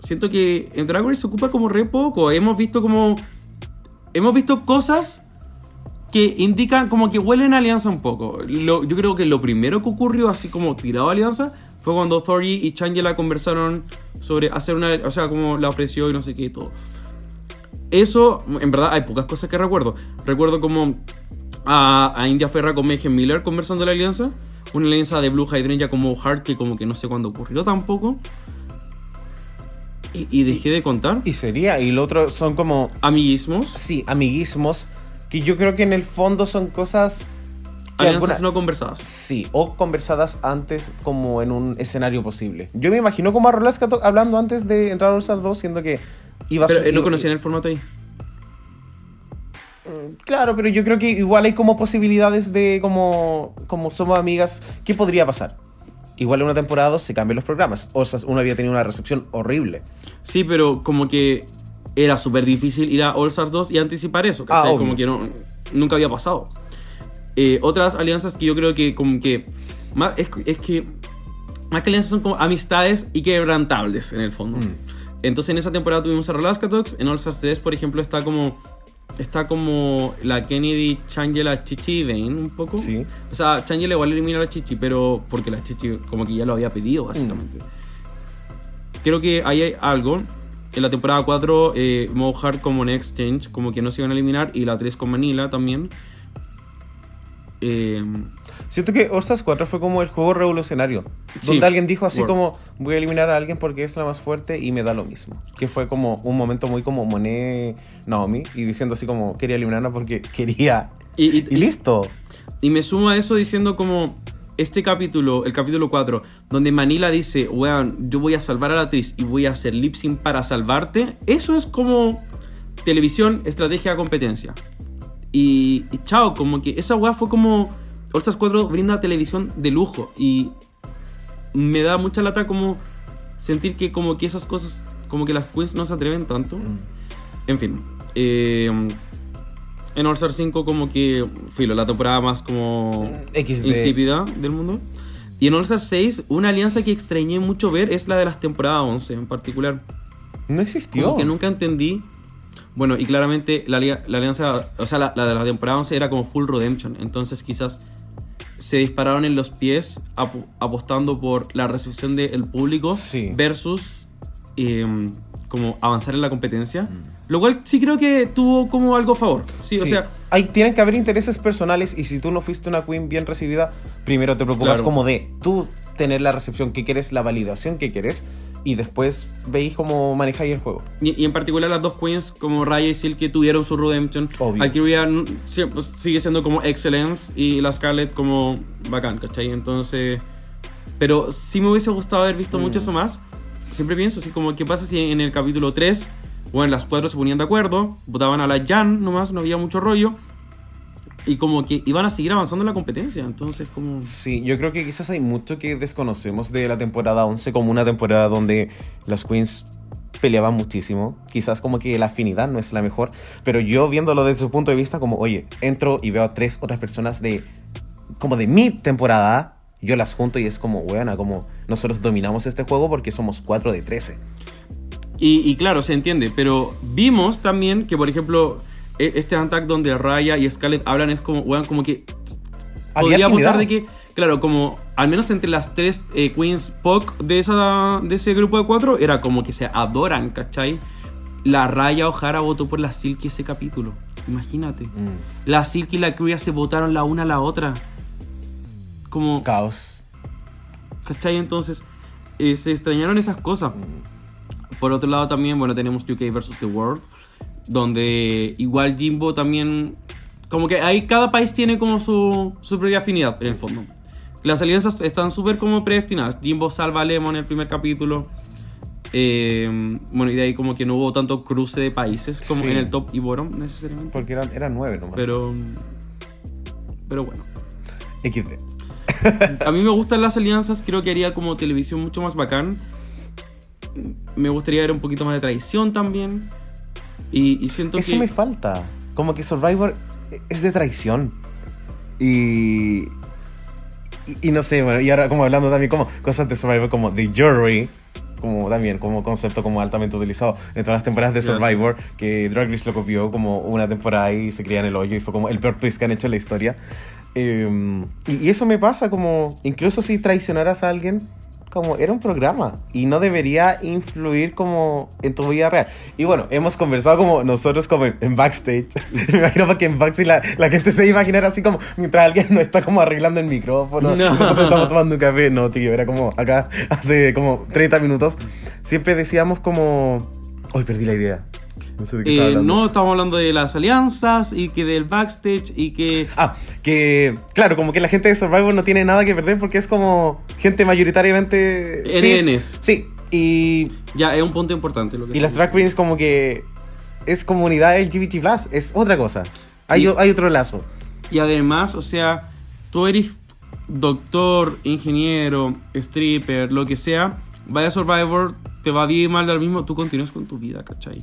siento que en Drag Race se ocupa como re poco, hemos visto como hemos visto cosas que indican como que huelen a alianza un poco. Yo creo que lo primero que ocurrió, así como tirado a alianza, fue cuando Thori y Changela conversaron sobre hacer una. O sea, como la ofreció y no sé qué y todo. Eso, en verdad, hay pocas cosas que recuerdo. Recuerdo como a, a India Ferra con Megan Miller conversando la alianza. Una alianza de Blue Hydrangea como Heart, que como que no sé cuándo ocurrió tampoco. Y, y dejé de contar. Y sería, y lo otro son como, Amiguismos. sí, amiguismos, que yo creo que en el fondo son cosas que Alianzas alguna- no conversadas. Sí, o conversadas antes como en un escenario posible. Yo me imagino como a Rolaska to- hablando antes de entrar a All 2, siendo que iba a Pero su- eh, no iba- conocían el formato ahí. Claro, pero yo creo que igual hay como posibilidades de como, como somos amigas, ¿qué podría pasar? Igual en una temporada se cambian los programas. O sea, uno había tenido una recepción horrible. Sí, pero como que era súper difícil ir a All Stars 2 y anticipar eso. Ah, como que no, nunca había pasado. Eh, otras alianzas que yo creo que como que... Más, es, es que... Más que alianzas son como amistades y quebrantables en el fondo. Mm. Entonces en esa temporada tuvimos a Relaska Talks. En All Stars 3, por ejemplo, está como... Está como la Kennedy, Changela, Chichi y Vane un poco. Sí. O sea, Changela igual elimina a la Chichi, pero porque la Chichi como que ya lo había pedido, básicamente. Creo que ahí hay algo. en la temporada 4, eh, modo hard como Next Change, como que no se iban a eliminar, y la 3 con Manila también. Eh, Siento que Stars 4 fue como el juego revolucionario. Sí. Donde alguien dijo así Word. como, voy a eliminar a alguien porque es la más fuerte y me da lo mismo. Que fue como un momento muy como Monet Naomi y diciendo así como, quería eliminarla porque quería. y, y- Y listo. Y me sumo a eso diciendo como este capítulo, el capítulo 4, donde Manila dice, weón, yo voy a salvar a la actriz y voy a hacer lip sync para salvarte. Eso es como televisión, estrategia, competencia. Y, y chao, como que esa weá fue como... All Stars 4 brinda televisión de lujo y me da mucha lata como sentir que como que esas cosas, como que las queens no se atreven tanto. En fin. eh, en All Star 5 como que, filo, la temporada más como XD. insípida del mundo. Y en All Star 6, una alianza que extrañé mucho ver es la de las temporadas 11 en particular. No existió. Como que nunca entendí. Bueno, y claramente la, la alianza, o sea, la, la de la temporada 11 era como full redemption. Entonces quizás se dispararon en los pies ap- apostando por la recepción del público Sí. versus eh, como avanzar en la competencia. Lo cual sí creo que tuvo como algo a favor. Sí, o Sí. sea, Hay, tienen que haber intereses personales y si tú no fuiste una queen bien recibida, primero te preocupas Claro. como de tú tener la recepción que quieres, la validación que quieres y después veis cómo manejáis el juego. Y, y en particular las dos queens como Raya y Silk que tuvieron su redemption. Obvio. Valkyria sie- pues, sigue siendo como excellence y la Scarlet como bacán, ¿cachai? Entonces... Pero sí me hubiese gustado haber visto mucho Mm. eso más. Siempre pienso así como, ¿qué pasa si en el capítulo 3, bueno, las cuatro se ponían de acuerdo, votaban a la Jan nomás, no había mucho rollo. Y como que iban a seguir avanzando en la competencia. Entonces como... Sí, yo creo que quizás hay mucho que desconocemos de la temporada 11 como una temporada donde las queens peleaban muchísimo. Quizás como que la afinidad no es la mejor, pero yo viéndolo desde su punto de vista como, oye, entro y veo a tres otras personas de como de mi temporada, yo las junto y es como, buena, como nosotros dominamos este juego porque somos 4 de 13. Y, y claro, se entiende, pero vimos también que, por ejemplo, este attack donde Raya y Scarlett hablan es como, weón, como que podría apostar de que, claro, como al menos entre las tres eh, queens POC de, esa, de ese grupo de cuatro, era como que se adoran, ¿cachai? La Raya O'Hara votó por la Silky ese capítulo, imagínate. Mm, La Silky y la Cruya se votaron la una a la otra. Como, caos. ¿cachai? Entonces, eh, se extrañaron esas cosas. Por otro lado también, bueno, tenemos UK versus The World, donde igual Jimbo también, como que ahí cada país tiene como su, su propia afinidad en el fondo. Las alianzas están súper como predestinadas. Jimbo salva a Lemon en el primer capítulo. Eh, bueno, y de ahí como que no hubo tanto cruce de países como Sí. en el top y bottom necesariamente. Porque eran, eran 9 nomás. Pero, pero bueno. XD. A mí me gustan las alianzas, creo que haría como televisión mucho más bacán. Me gustaría ver un poquito más de traición también. Y, y siento Eso que... me falta. Como que Survivor es de traición. Y, y. y no sé, bueno, y ahora como hablando también como cosas de Survivor, como The Jury, como también como concepto como altamente utilizado en todas las temporadas de Gracias. Survivor, que Drag Race lo copió como una temporada y se cría en el hoyo y fue como el peor twist que han hecho en la historia. Eh, y, y eso me pasa como, incluso si traicionaras a alguien, como era un programa y no debería influir como en tu vida real. Y bueno, hemos conversado como nosotros como en, backstage. Me imagino porque en backstage la, la gente se iba a imaginar así como mientras alguien no está como arreglando el micrófono. No. Nosotros estamos tomando un café. No, chiquillo, era como acá hace como 30 minutos. Siempre decíamos como... Hoy perdí la idea. No sé de qué eh, no, estamos hablando de las alianzas y que del backstage y que... Ah, que claro, como que la gente de Survivor no tiene nada que perder porque es como gente mayoritariamente... NNs. Sí, y Ya, es un punto importante lo que Y las drag queens como que es comunidad LGBT+, es otra cosa. Hay, Y- hay otro lazo. Y además, o sea, tú eres doctor, ingeniero, stripper, lo que sea, vaya a Survivor, te va bien mal del mismo, tú continúas con tu vida, ¿cachai?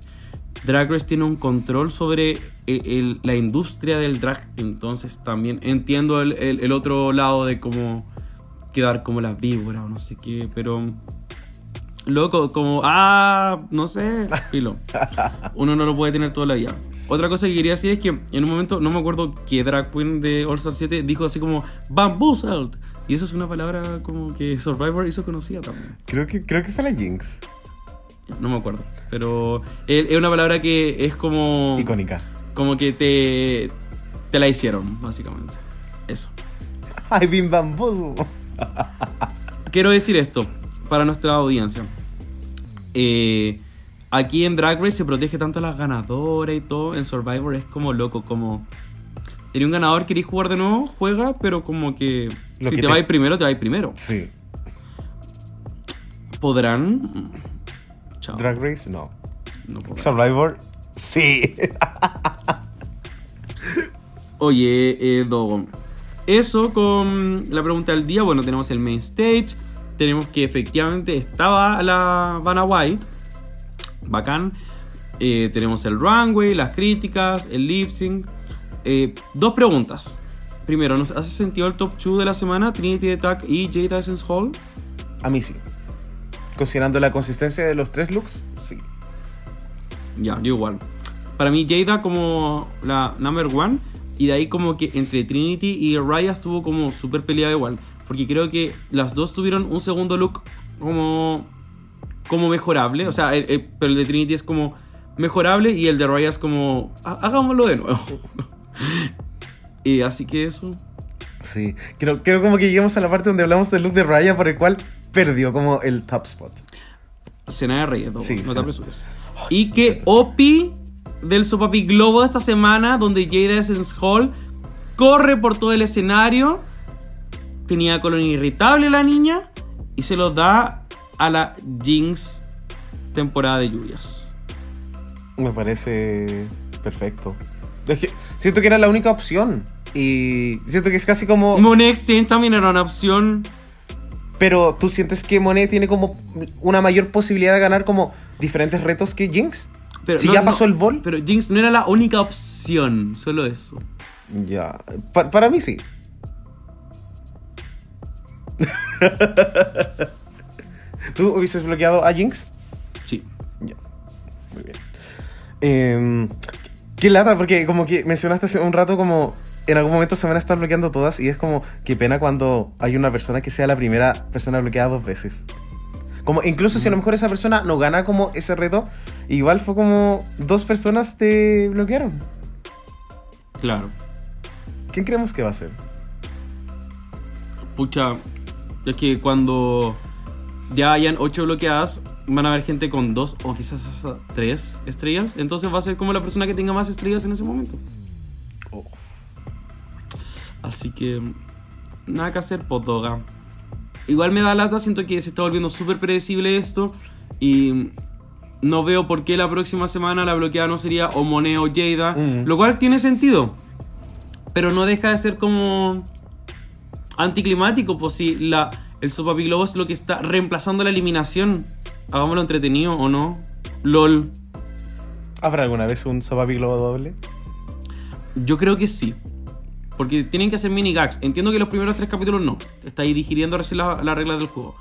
Drag Race tiene un control sobre el- el- la industria del drag, entonces también entiendo el, el- otro lado de cómo quedar como la víbora o no sé qué, pero... Loco, como, ah, no sé, filo. Uno no lo puede tener toda la vida. Otra cosa que quería decir es que en un momento, no me acuerdo qué drag queen de All Star 7 dijo así como bamboozled. Y esa es una palabra como que Survivor hizo conocida también. Creo que, creo que fue la Jinx. No me acuerdo. Pero es una palabra que es como. Icónica. Como que te. Te la hicieron, básicamente. Eso. Ay, bim bamboozle. Quiero decir esto para nuestra audiencia. Eh, aquí en Drag Race se protege tanto a las ganadoras y todo. En Survivor es como loco, como. Eres un ganador, querés jugar de nuevo, juega, pero como que. Lo si que te te- vas primero, te vas primero. Sí. ¿Podrán? Chao. Drag Race, no. Survivor, sí. Oye, eh, Dogo. Eso con la pregunta del día. Bueno, tenemos el main stage. Tenemos que efectivamente estaba la Vanna White. Bacán. Eh, tenemos el runway, las críticas, el lip sync. Eh, dos preguntas. Primero, ¿nos hace sentido el top 2 de la semana? Trinity Attack y Jade Essence Hall. A mí sí. Considerando la consistencia de los tres looks, sí. Ya, yo igual. Para mí, Jada como la number one. Y de ahí como que entre Trinity y Raya estuvo como súper peleada igual. Porque creo que las dos tuvieron un segundo look como, como mejorable. O sea, el- el- pero el de Trinity es como mejorable y el de Raya es como... "Ha- Hagámoslo de nuevo. y así que eso... Sí. Creo, creo como que llegamos a la parte donde hablamos del look de Raya por el cual perdió como el top spot. Cena de Reyes, no, Sí, no te apresures. Y que Opi del Sopapi Globo de esta semana, donde Jada Essence Hall corre por todo el escenario. Tenía colon irritable la niña y se lo da a la Jinx temporada de lluvias. Me parece perfecto. Es que siento que era la única opción. Y siento que es casi como... Monet Exchange también era una opción. Pero tú sientes que Monet tiene como una mayor posibilidad de ganar como diferentes retos que Jinx. Pero si no- ya no, pasó el bol. Pero Jinx no era la única opción, solo eso. Ya. Pa- para mí sí. ¿Tú hubieses bloqueado a Jinx? Sí. Ya. Muy bien. Em, qué lata, porque como que mencionaste hace un rato como en algún momento se van a estar bloqueando todas y es como qué pena cuando hay una persona que sea la primera persona bloqueada dos veces. Como incluso si a lo mejor esa persona no gana como ese reto, igual fue como dos personas te bloquearon. Claro. ¿Quién creemos que va a ser? Pucha, es que cuando ya hayan ocho bloqueadas, van a haber gente con dos o quizás hasta tres estrellas. Entonces va a ser como la persona que tenga más estrellas en ese momento. Así que nada que hacer, potoga. Igual me da lata, siento que se está volviendo súper predecible esto. Y no veo por qué la próxima semana la bloqueada no sería o Monet o Jada. Mm. Lo cual tiene sentido. Pero no deja de ser como anticlimático, pues si la, el Sopapi Globo es lo que está reemplazando la eliminación. Hagámoslo entretenido o no. LOL. ¿Habrá alguna vez un Sopapi Globo doble? Yo creo que sí. Porque tienen que hacer mini gags. Entiendo que los primeros tres capítulos no. Está ahí digiriendo recién la- las reglas del juego.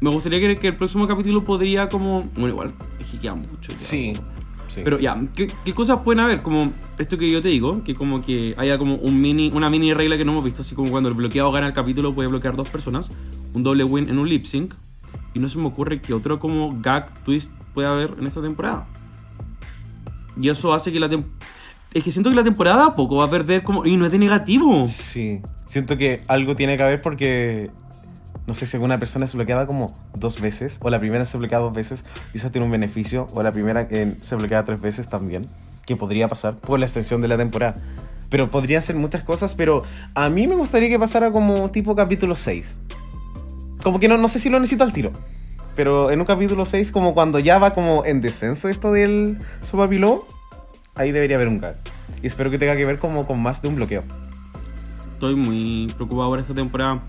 Me gustaría creer que el próximo capítulo podría como... Bueno, igual, es que queda mucho. ya. Sí. sí. Pero ya, ¿qué, qué cosas pueden haber? Como esto que yo te digo, que como que haya como un mini, una mini regla que no hemos visto, así como cuando el bloqueado gana el capítulo puede bloquear dos personas, un doble win en un lip sync, y no se me ocurre que otro como gag twist pueda haber en esta temporada. Y eso hace que la tem- Es que siento que la temporada poco va a perder como... Y no es de negativo. Sí, siento que algo tiene que haber porque no sé si alguna persona es bloqueada como dos veces, o la primera se bloquea dos veces, quizás tiene un beneficio, o la primera se bloquea tres veces también, que podría pasar por la extensión de la temporada. Pero podrían ser muchas cosas, pero a mí me gustaría que pasara como tipo capítulo 6. Como que no, no sé si lo necesito al tiro. Pero en un capítulo 6, como cuando ya va como en descenso esto del Sopapilobo, ahí debería haber un gag. Y espero que tenga que ver como con más de un bloqueo. Estoy muy preocupado por esta temporada.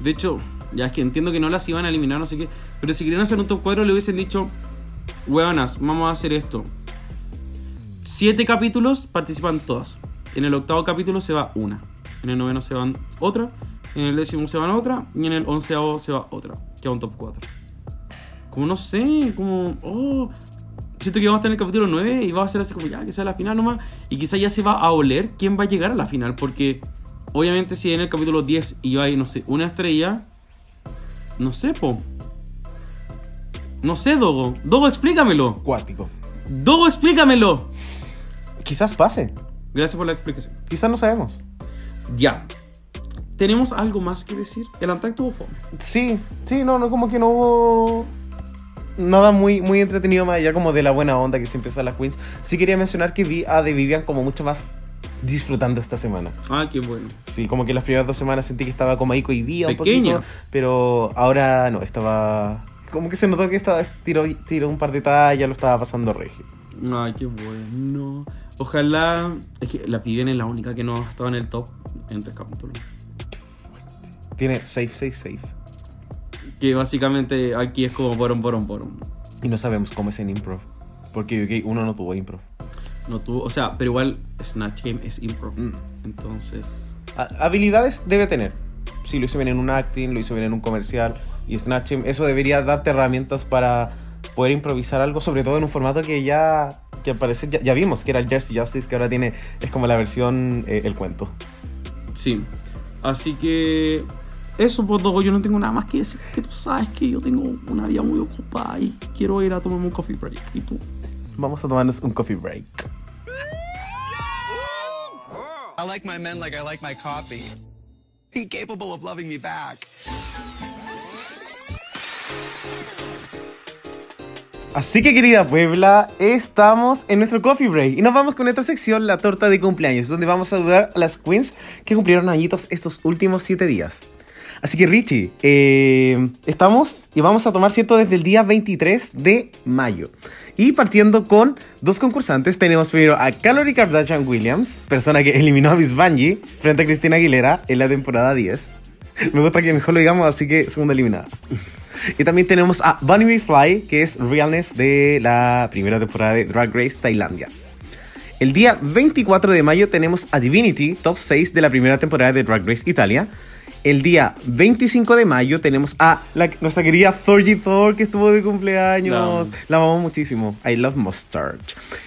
De hecho, ya es que entiendo que no las iban a eliminar, no sé qué. Pero si querían hacer un top 4, le hubiesen dicho: Huevanas, vamos a hacer esto. Siete capítulos participan todas. En el octavo capítulo se va una. En el noveno se van otra. En el décimo se van otra. Y en el onceavo se va otra. Queda un top 4. Como no sé, como. Oh, siento que vamos a estar en el capítulo 9 y va a ser así como ya, que sea la final nomás. Y quizá ya se va a oler quién va a llegar a la final. Porque obviamente si en el capítulo 10 y hay, no sé, una estrella. No sé, po. No sé, Dogo. Dogo, explícamelo. Cuático. Dogo, explícamelo. Quizás pase. Gracias por la explicación. Quizás no sabemos. Ya. ¿Tenemos algo más que decir? El Antac tuvo fome. Sí, sí, no, no, como que no hubo nada muy, muy entretenido más allá como de la buena onda que siempre está las queens. Sí quería mencionar que vi a The Vivian como mucho más disfrutando esta semana. Ah, qué bueno. Sí, como que las primeras dos semanas sentí que estaba como ahí cohibida un poquito, pero ahora no, estaba... Como que se notó que estaba, tiró, tiró un par de tallas, lo estaba pasando regio. Ay, qué bueno. Ojalá. Es que la Vivian es la única que no ha estado en el top en tres capítulos. Tiene safe, safe, safe. Que básicamente aquí es como porom, porom, porom. Y no sabemos cómo es en improv. Porque UK uno no tuvo improv. No tuvo. O sea, pero igual Snatch Game es improv. Mm. Entonces. Habilidades debe tener. Sí, lo hizo bien en un acting, lo hizo bien en un comercial. Y Snatch Game, eso debería darte herramientas para poder improvisar algo, sobre todo en un formato que ya, que al parecer ya, ya vimos, que era el Just Justice, que ahora tiene, es como la versión, eh, el cuento. Sí. Así que. Eso, pues, Dogo, yo no tengo nada más que decir. Que tú sabes que yo tengo una vida muy ocupada y quiero ir a tomarme un coffee break. ¿Y tú? Vamos a tomarnos un coffee break. I like my men like I like my coffee. Incapable of loving me back. Así que querida Puebla, estamos en nuestro coffee break y nos vamos con esta sección, la torta de cumpleaños, donde vamos a saludar a las queens que cumplieron añitos estos últimos 7 días. Así que Richie, eh, estamos y vamos a tomar cierto desde el día 23 de mayo. Y partiendo con dos concursantes, tenemos primero a Calorie Kardashian Williams, persona que eliminó a Miss Bungie frente a Cristina Aguilera en la temporada 10. Me gusta que mejor lo digamos, así que segunda eliminada. Y también tenemos a Bunny Me Fly, que es Realness de la primera temporada de Drag Race Tailandia. El día 24 de mayo tenemos a Divinity, top 6 de la primera temporada de Drag Race Italia. El día 25 de mayo tenemos a la- nuestra querida Thorgy Thor, que estuvo de cumpleaños. La amo. La amamos muchísimo. I love mustard.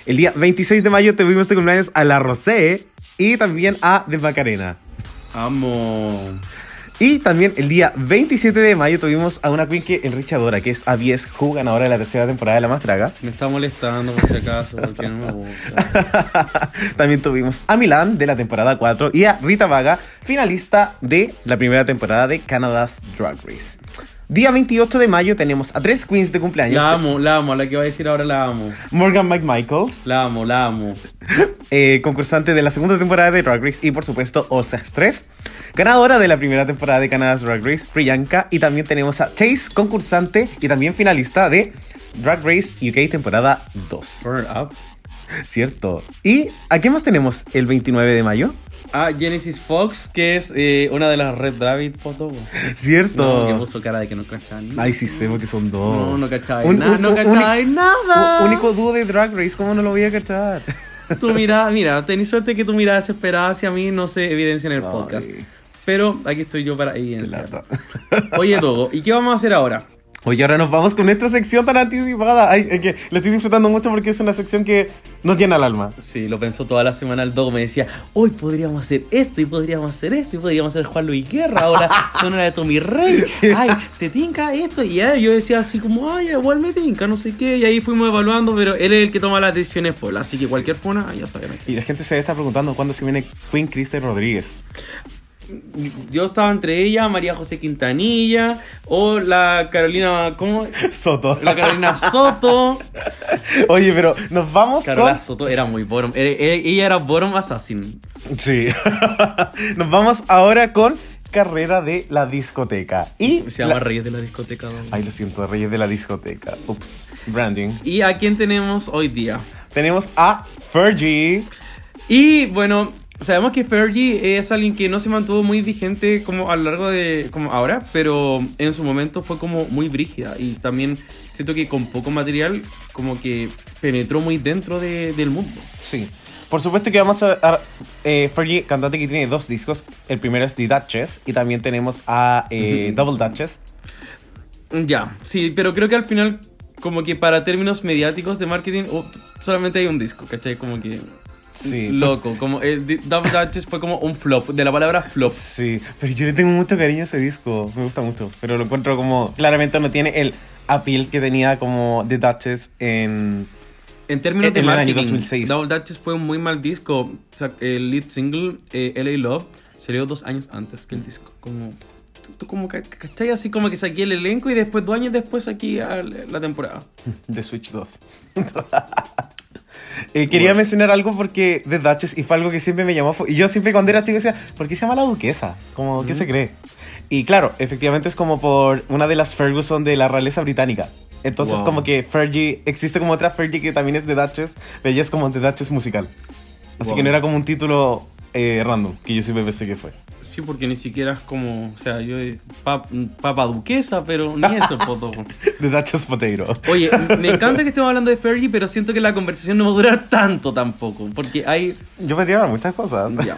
El día 26 de mayo tuvimos de cumpleaños a la Rosé y también a The Macarena. Amo. Y también el día 27 de mayo tuvimos a una queen que enrichadora, que es Abies Hu, ganadora de la tercera temporada de La Más Draga. Me está molestando por si acaso, porque no me gusta. También tuvimos a Milan de la temporada 4 y a Rita Vaga, finalista de la primera temporada de Canada's Drag Race. Día 28 de mayo tenemos a tres queens de cumpleaños. La amo, la amo, la que va a decir ahora la amo. Morgan McMichaels, La amo, la amo. eh, concursante de la segunda temporada de Drag Race y por supuesto All Stars 3. Ganadora de la primera temporada de Canada's Drag Race, Priyanka. Y también tenemos a Chase, concursante y también finalista de Drag Race UK temporada 2. Burn up. Cierto. ¿Y a qué más tenemos el 29 de mayo? Ah, Genesis Fox, que es eh, una de las Red Rabbit fotos. Cierto. No, que puso cara de que no cachaba ni nada. Ay, sí sé, porque son dos. No, no cachaba Un- nada, un- no cachaba nada. Único dúo de Drag Race, ¿cómo no lo voy a cachar? Tu mirada, mira, tenés suerte que tu mirada desesperada hacia mí no se evidencia en el podcast. Pero aquí estoy yo para evidenciar. Oye, Dogo, ¿y qué vamos a hacer ahora? Oye, ahora nos vamos con nuestra sección tan anticipada. Ay, es que la estoy disfrutando mucho porque es una sección que nos llena el alma. Sí, lo pensó toda la semana el Dogo. Me decía, hoy podríamos hacer esto y podríamos hacer esto y podríamos hacer Juan Luis Guerra. Ahora suena la de Tommy Rey. Ay, te tinca esto. Y ya yo decía así como, ay, igual me tinca, no sé qué. Y ahí fuimos evaluando, pero él es el que toma las decisiones por Así que cualquier fona, ya saben. Y la gente se está preguntando cuándo se viene Queen Kristen Rodríguez. Yo estaba entre ella, María José Quintanilla, o la Carolina, ¿cómo? Soto. La Carolina Soto. Oye, pero nos vamos Carola con... Soto era muy era- Ella era bottom assassin. Sí. nos vamos ahora con Carrera de la Discoteca. Y... Se llama la- Reyes de la discoteca. Ay, lo siento, Reyes de la Discoteca. Ups. Branding. ¿Y a quién tenemos hoy día? Tenemos a Fergie. Y bueno, sabemos que Fergie es alguien que no se mantuvo muy vigente como a lo largo de como ahora, pero en su momento fue como muy brígida y también siento que con poco material como que penetró muy dentro de- del mundo. Sí. Por supuesto que vamos a... a- eh, Fergie, cantante que tiene dos discos. El primero es The Duchess. Y también tenemos a eh. Double Duchess. Ya, sí, pero creo que al final como que para términos mediáticos de marketing oh, solamente hay un disco, ¿cachai? Como que Sí. loco, como el Double Duchess fue como un flop, de la palabra flop. Sí, pero yo le tengo mucho cariño a ese disco, me gusta mucho, pero lo encuentro como, claramente no tiene el appeal que tenía como The Duchess en... En términos En de marketing, 2006. Double Dutchess fue un muy mal disco. El lead single, eh, LA Love, salió dos años antes que el disco. Como, tú, tú como, ca- ¿cachai? Así como que saqué el elenco y después, dos años después, aquí la temporada. The Switch 2. Eh, quería Bueno. mencionar algo porque The Duchess y fue algo que siempre me llamó. Y yo siempre cuando era chico decía, ¿por qué se llama la duquesa? Como, ¿qué se cree? Y claro, efectivamente es como por una de las Ferguson de la realeza británica. Entonces Wow. como que Fergie, existe como otra Fergie que también es The Duchess, pero ella es como The Duchess musical. Así Wow. que no era como un título eh, random, que yo siempre pensé que fue. Sí, porque ni siquiera es como, o sea, yo eh, pap- papa duquesa, pero ni eso, poto. The Duchess Potato. Oye, me encanta que estemos hablando de Fergie, pero siento que la conversación no va a durar tanto tampoco, porque hay... Yo podría hablar muchas cosas. Ya.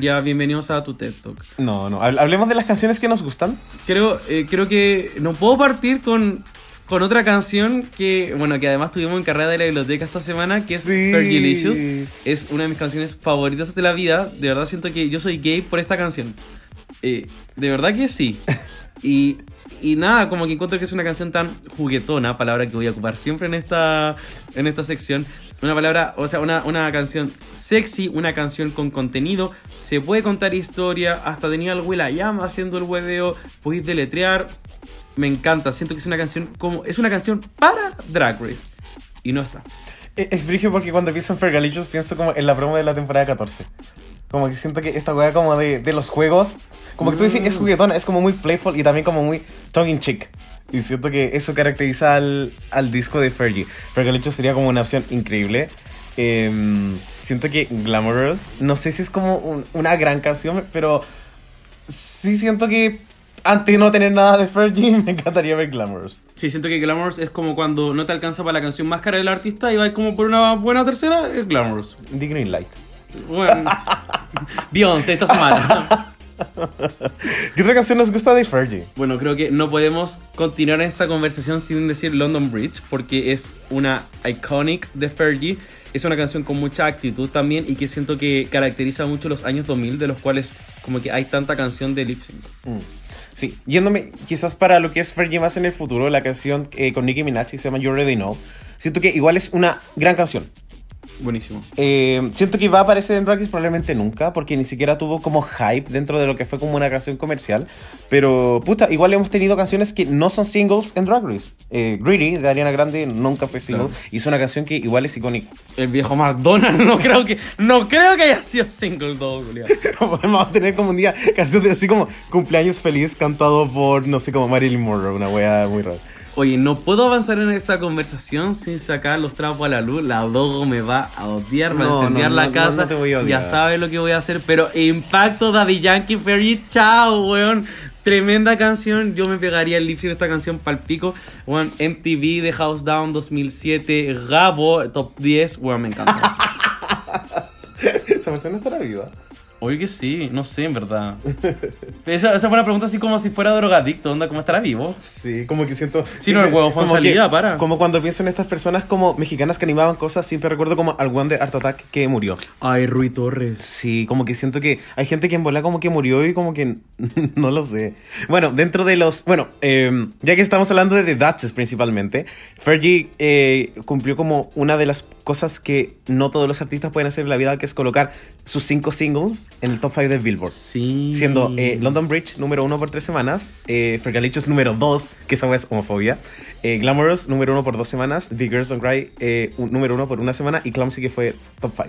Ya, bienvenidos a tu TED Talk. No, no. hable- Hablemos de las canciones que nos gustan. Creo, eh, creo que no puedo partir con, con otra canción que, bueno, que además tuvimos en carrera de la biblioteca esta semana, que es Sí. Fergilicious. Es una de mis canciones favoritas de la vida. De verdad siento que yo soy gay por esta canción. Eh, de verdad que sí. Y, y nada, como que encuentro que es una canción tan juguetona, palabra que voy a ocupar siempre en esta, en esta sección. Una palabra, o sea, una, una canción sexy, una canción con contenido. Se puede contar historia, hasta tenía el Will llama haciendo el hueveo, podéis deletrear. Me encanta, siento que es una canción como. Es una canción para Drag Race. Y no está. Es, es brígido porque cuando pienso en Fergalicious pienso como en la promo de la temporada 14. Como que siento que esta weá como de, de los juegos, como que tú dices, es juguetona, es como muy playful y también como muy tongue in cheek. Y siento que eso caracteriza al, al disco de Fergie. Fergalicious sería como una opción increíble. Em, siento que Glamorous, no sé si es como un- una gran canción, pero sí siento que antes de no tener nada de Fergie, me encantaría ver Glamorous. Sí, siento que Glamorous es como cuando no te alcanza para la canción más cara del artista y vas como por una buena tercera, es Glamorous. The Green Light. Bueno, Beyoncé esta semana. ¿Qué otra canción nos gusta de Fergie? Bueno, creo que no podemos continuar esta conversación sin decir London Bridge, porque es una iconic de Fergie. Es una canción con mucha actitud también y que siento que caracteriza mucho los años 2000, de los cuales como que hay tanta canción de lip sync. Mm. Sí, yéndome quizás para lo que es Fergie más en el futuro, la canción eh, con Nicki Minaj que se llama You Already Know. Siento que igual es una gran canción. Buenísimo. Eh, siento que va a aparecer en Drag Race probablemente nunca, porque ni siquiera tuvo como hype dentro de lo que fue como una canción comercial. Pero, puta, igual hemos tenido canciones que no son singles en Drag Race. Eh, Greedy de Ariana Grande nunca fue single, Claro. es una canción que igual es icónica. El viejo McDonald's no creo que no creo que haya sido single Julián. Vamos a tener como un día canciones así como cumpleaños feliz cantado por, no sé, como Marilyn Monroe, una wea muy rara. Oye, no puedo avanzar en esta conversación sin sacar los trapos a la luz. La Dogo me va a odiar, me va No, a incendiar no, la no, casa. no te voy a odiar. Ya sabes lo que voy a hacer. Pero Impacto Daddy Yankee Ferry, chao, weón. Tremenda canción. Yo me pegaría el lip sync de esta canción pal pico. Weón, MTV, The House Down 2007, Gabo, Top 10. Weón, me encanta. Esa persona estará viva. Oye que sí, no sé, en verdad. Esa, esa fue una pregunta así como si fuera drogadicto, onda, ¿cómo estará vivo? Sí, como que siento. Sí, no, el huevo fue salida, para. Como cuando pienso en estas personas como mexicanas que animaban cosas, siempre recuerdo como al one de Art Attack que murió. Ay, Rui Torres. Sí, como que siento que hay gente que en bola como que murió y como que no lo sé. Bueno, dentro de los. Bueno, eh, ya que estamos hablando de The Duchess principalmente, Fergie eh, cumplió como una de las cosas que no todos los artistas pueden hacer en la vida, que es colocar sus cinco singles en el top 5 de Billboard. Sí. Siendo eh, London Bridge número uno por tres semanas, eh, Fergalicious número dos, que esa es homofobia, eh, Glamorous número uno por dos semanas, Big Girls Don't Cry eh, un- número uno por una semana y Clumsy que fue top 5.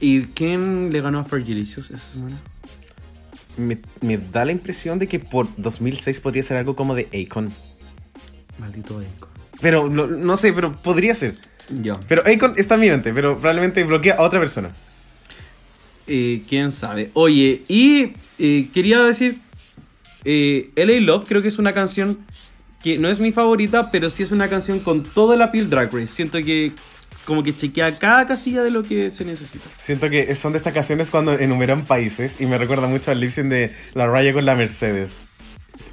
¿Y quién le ganó a Fergalicious esa semana? Me, me da la impresión de que por 2006 podría ser algo como de Akon. Maldito Eiko. Pero no, no sé, pero podría ser. Ya. Pero Akon está en mi mente, pero probablemente bloquea a otra persona. Eh, quién sabe. Oye, y eh, quería decir, eh, LA Love creo que es una canción que no es mi favorita, pero sí es una canción con todo el appeal Drag Race. Siento que como que chequea cada casilla de lo que se necesita. Siento que son de estas canciones cuando enumeran países y me recuerda mucho al lip de la Raya con la Mercedes.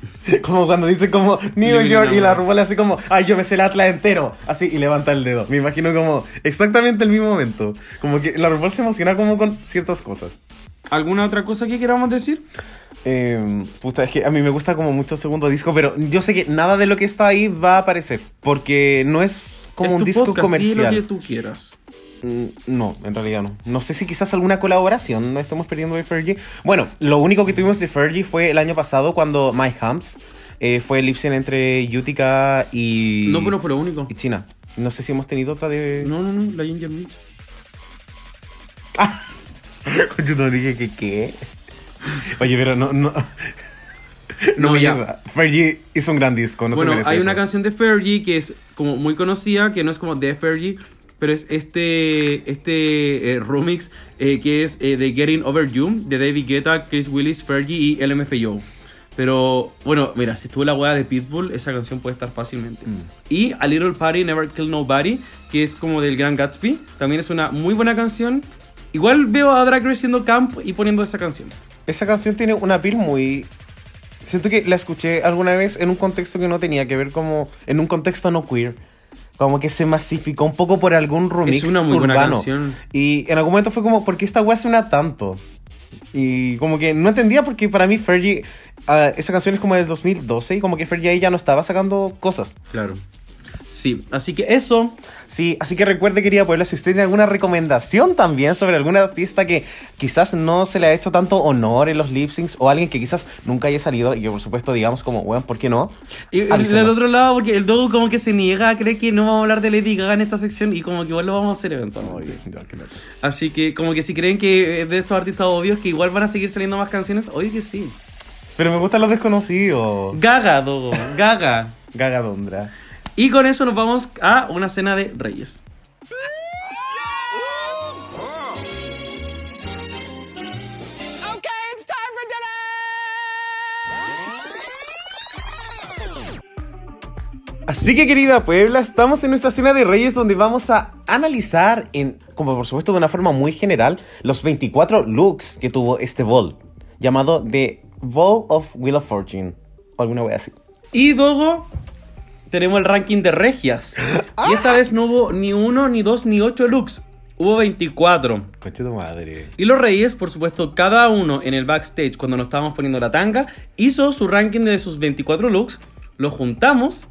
Como cuando dice como New York y la a- RuPaul así como, ay, yo me sé el Atlas entero. Así y levanta el dedo. Me imagino como exactamente el mismo momento. Como que la RuPaul se emociona como con ciertas cosas. ¿Alguna otra cosa que queramos decir? Eh, puta, es que a mí me gusta como mucho segundo disco, pero yo sé que nada de lo que está ahí va a aparecer, porque no es como Es un disco podcast, comercial. lo que tú quieras. Mm, No, en realidad no. No sé si quizás alguna colaboración no estamos perdiendo de Fergie. Bueno, lo único que tuvimos de Fergie fue el año pasado cuando My Humps eh, fue el lip sync entre Utica y, No, pero fue lo único. y China. No sé si hemos tenido otra de... No, no, no, la Ginger Mitch. Yo no dije que qué. Oye, pero no... No, No, ya. belleza. Fergie hizo un gran disco, no se bueno, merece hay eso. una canción de Fergie que es como muy conocida, que no es como de Fergie, pero es este, este eh, remix eh, que es eh, de Getting Over You, de David Guetta, Chris Willis, Fergie y LMFAO. Pero bueno, mira, si estuvo la weá de Pitbull, esa canción puede estar fácilmente. Mm. Y A Little Party, Never Kill Nobody, que es como del Gran Gatsby, también es una muy buena canción. Igual veo a Drag Race siendo camp y poniendo esa canción. Esa canción tiene una piel muy... Siento que la escuché alguna vez en un contexto que no tenía que ver como... En un contexto no queer. Como que se masificó un poco por algún remix Es una muy buena urbano. canción. Y en algún momento fue como, ¿por qué esta weá suena tanto? Y como que no entendía porque para mí Fergie... ah, esa canción es como del 2012 y como que Fergie ahí ya no estaba sacando cosas. Claro. Sí, así que eso. Sí, así que recuerde, querida Puebla, si usted tiene alguna recomendación también sobre algún artista que quizás no se le ha hecho tanto honor en los lip syncs o alguien que quizás nunca haya salido y que por supuesto digamos como, bueno, ¿por qué no? Y, del otro lado, porque el Dogo como que se niega, cree que no vamos a hablar de Lady Gaga en esta sección y como que igual lo vamos a hacer eventualmente. Así que como que si creen que es de estos artistas obvios que igual van a seguir saliendo más canciones, oye que sí. Pero me gustan los desconocidos. Gaga, Dogo, Gaga. Gaga Dondra. Y con eso nos vamos a una cena de reyes. Así que querida Puebla, estamos en nuestra cena de reyes donde vamos a analizar, en, como por supuesto de una forma muy general, los 24 looks que tuvo este ball, llamado The Ball of Wheel of Fortune, o alguna wea así. Y Dogo, tenemos el ranking de regias. Y esta vez no hubo ni uno, ni dos, ni ocho looks. Hubo 24. Coche tu madre. Y los reyes, por supuesto, cada uno en el backstage, cuando nos estábamos poniendo la tanga, hizo su ranking de sus 24 looks, lo juntamos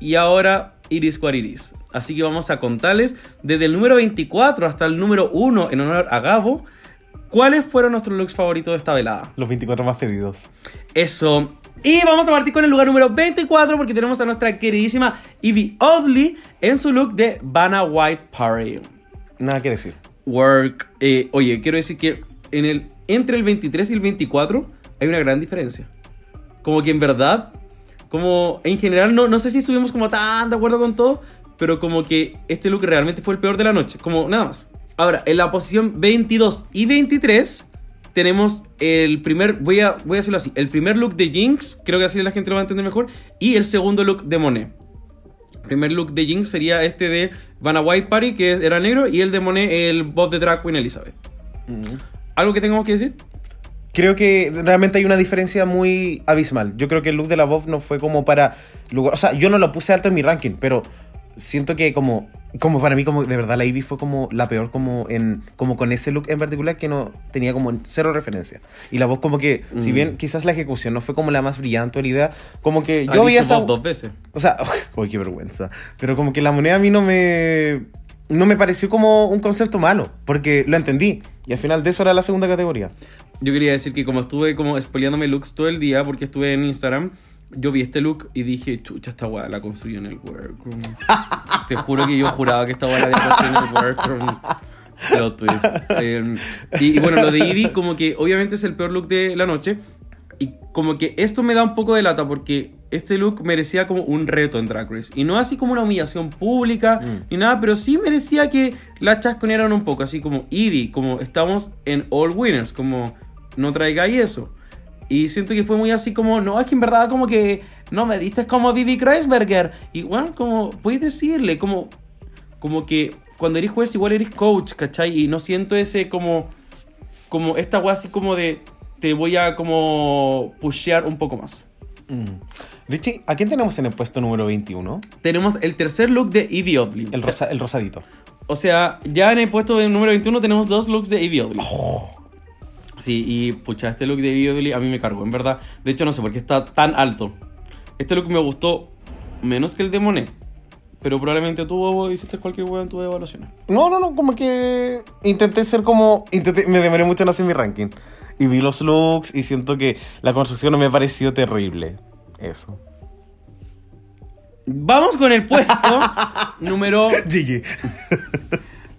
y ahora iris what iris. Así que vamos a contarles desde el número 24 hasta el número 1 en honor a Gabo, cuáles fueron nuestros looks favoritos de esta velada. Los 24 más pedidos. Eso. Y vamos a partir con el lugar número 24 porque tenemos a nuestra queridísima Evie Oddly en su look de Vanna White Party. Nada que decir. Work. Eh, oye, quiero decir que en el, entre el 23 y el 24 hay una gran diferencia. Como que en verdad, como en general, no, no sé si estuvimos como tan de acuerdo con todo, pero como que este look realmente fue el peor de la noche. Como nada más. Ahora, en la posición 22 y 23 tenemos el primer, voy a, voy a decirlo así, el primer look de Jinx, creo que así la gente lo va a entender mejor, y el segundo look de Monet. El primer look de Jinx sería este de Vanna White Party, que era negro, y el de Monet, el Bob de Drag Queen Elizabeth. ¿Algo que tengamos que decir? Creo que realmente hay una diferencia muy abismal. Yo creo que el look de la Bob no fue como para lugar, o sea, yo no lo puse alto en mi ranking, pero siento que como como para mí como de verdad la Ivy fue como la peor como en como con ese look en particular que no tenía como cero referencia. Y la Bob como que si Mm. bien quizás la ejecución no fue como la más brillante o la idea, como que yo dicho esa dos veces. o sea, uy, qué vergüenza. Pero como que la moneda a mí no me. No me pareció como un concepto malo. Porque lo entendí. Y al final de eso era la segunda categoría. Yo quería decir que como estuve como spoileándome looks todo el día, porque estuve en Instagram, yo vi este look y dije, chucha, esta weá la construyó en el workroom. Te juro que yo juraba que esta weá la había construido en el workroom. Plot twist. Eh, y, y bueno, lo de Ivy, como que obviamente es el peor look de la noche. Y como que esto me da un poco de lata porque este look merecía como un reto en Drag Race. Y no así como una humillación pública Mm. ni nada, pero sí merecía que la chasconearan un poco. Así como Ivy, como estamos en All Winners, como no traigáis eso. Y siento que fue muy así como, no, es que en verdad como que no me diste como Vivi Kreisberger. Bueno, como puedes decirle, como, como que cuando eres juez igual eres coach, ¿cachai? Y no siento ese como, como esta weá así como de, te voy a como pushear un poco más. Richie, ¿a quién tenemos en el puesto número 21? Tenemos el tercer look de Evie Oddly. El, O sea- rosa- el rosadito. O sea, ya en el puesto de número 21 tenemos dos looks de Evie Oddly. Oh. Sí, y pucha, este look de Ivy a mí me cargó, en verdad. De hecho, no sé por qué está tan alto. Este look me gustó menos que el de Monet. Pero probablemente tú hiciste cualquier hueá en tus evaluaciones. No, no, no, como que intenté ser como. Intenté, me demoré mucho en hacer mi ranking. Y vi los looks y siento que la construcción no me pareció terrible. Eso. Vamos con el puesto número. GG.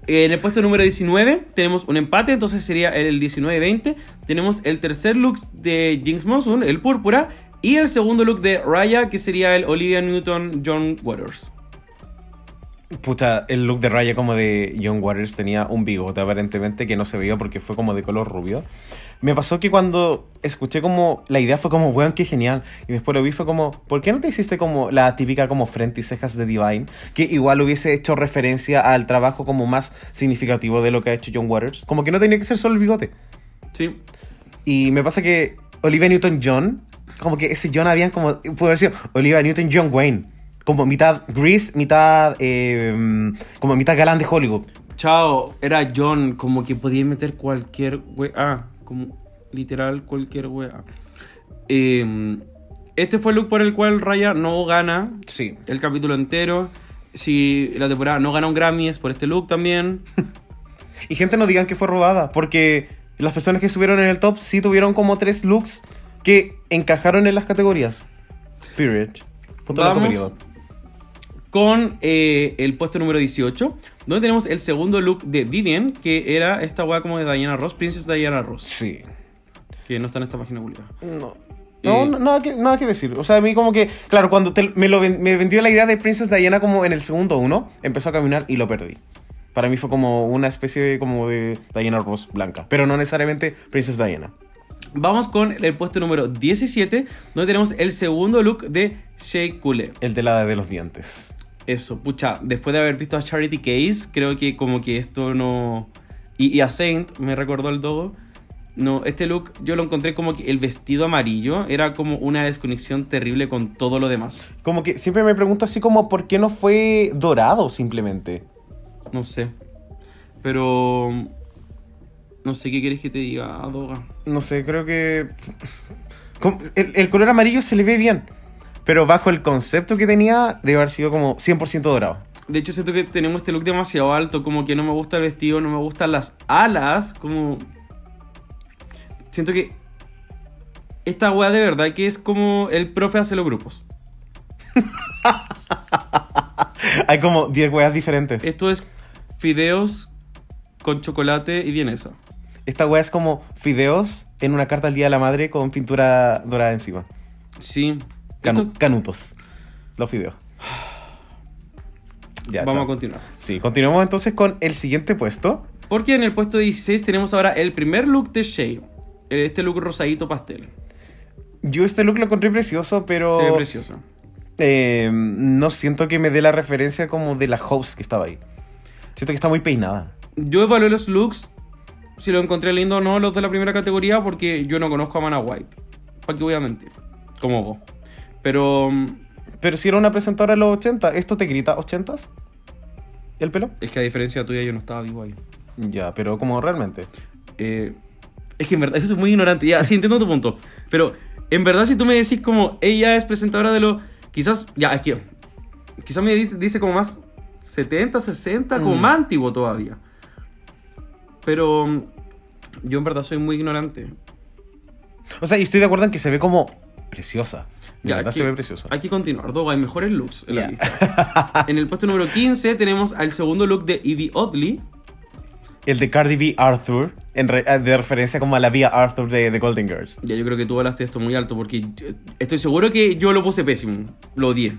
En el puesto número 19 tenemos un empate, entonces sería el 19-20. Tenemos el tercer look de Jinx Monsoon, el púrpura. Y el segundo look de Raya, que sería el Olivia Newton-John Waters. Pucha, el look de Raya como de John Waters tenía un bigote aparentemente que no se veía porque fue como de color rubio. Me pasó que cuando escuché como la idea fue como, weón, qué genial. Y después lo vi fue como, ¿por qué no te hiciste como la típica como frente y cejas de Divine? Que igual hubiese hecho referencia al trabajo como más significativo de lo que ha hecho John Waters. Como que no tenía que ser solo el bigote. Sí. Y me pasa que Olivia Newton-John, como que ese John habían como, puede haber sido Olivia Newton-John Wayne. Como mitad Grease, mitad, eh, como mitad galán de Hollywood. Chao, era John, como que podía meter cualquier wea, como literal cualquier wea. Eh, este fue el look por el cual Raya no gana Sí. el capítulo entero. Si la temporada no gana un Grammy es por este look también. Y gente no digan que fue robada, porque las personas que estuvieron en el top sí tuvieron como tres looks que encajaron en las categorías. Period. Punto Vamos. Con eh, el puesto número 18, donde tenemos el segundo look de Vivian, que era esta wea como de Diana Ross, Princess Diana Ross, Sí. que no está en esta página pública. No. Eh, No, no, nada, que, nada que decir. O sea, a mí como que, claro, cuando te- me, lo ven- me vendió la idea de Princess Diana como en el segundo uno, empezó a caminar y lo perdí. Para mí fue como una especie de, como de Diana Ross blanca, pero no necesariamente Princess Diana. Vamos con el puesto número 17, donde tenemos el segundo look de Shea Coulee. El de la de los dientes. Eso, pucha, después de haber visto a Charity Case, creo que como que esto no... Y, y a Saint, me recordó el dogo. No, este look yo lo encontré como que el vestido amarillo era como una desconexión terrible con todo lo demás. Como que siempre me pregunto así como, ¿por qué no fue dorado simplemente? No sé. Pero... No sé qué quieres que te diga, Doga. No sé, creo que... El, el color amarillo se le ve bien, pero bajo el concepto que tenía, debe haber sido como 100% dorado. De hecho, siento que tenemos este look demasiado alto, como que no me gusta el vestido, no me gustan las alas, como... Siento que esta weá de verdad que es como el profe hace los grupos. Hay como 10 weas diferentes. Esto es fideos con chocolate y vienesa. Esta wea es como fideos en una carta al Día de la Madre con pintura dorada encima. Sí. Canu- canutos. Los fideos. Ya, Vamos chao. a continuar. Sí, continuamos entonces con el siguiente puesto. Porque en el puesto 16 tenemos ahora el primer look de Shea. Este look rosadito pastel. Yo este look lo encontré precioso, pero Se ve precioso. eh, no siento que me dé la referencia como de la host que estaba ahí. Siento que está muy peinada. Yo evalué los looks, si lo encontré lindo o no, los de la primera categoría, porque yo no conozco a Mana White. ¿Para qué voy a mentir? Como vos. Pero Pero si era una presentadora de los 80, ¿esto te grita 80s? ¿El pelo? es que a diferencia tuya yo no estaba vivo ahí. Ya, pero como realmente. Eh, es que en verdad, eso es muy ignorante. Ya, sí entiendo tu punto. Pero en verdad, si tú me decís como ella es presentadora de lo. Quizás, ya, es que. Quizás me dice, dice como más 70, 60, como Mm. más antiguo todavía. Pero yo en verdad soy muy ignorante. O sea, y estoy de acuerdo en que se ve como preciosa. De Ya, verdad aquí- se ve preciosa. Hay que continuar. Doga, hay mejores looks en la Ya. lista. en el puesto número 15 tenemos al segundo look de Evie Oddly. El de Cardi B Arthur, en re- de referencia como a la vía Arthur de, de Golden Girls. Ya, yo creo que tú hablaste esto muy alto porque estoy seguro que yo lo puse pésimo. Lo odié.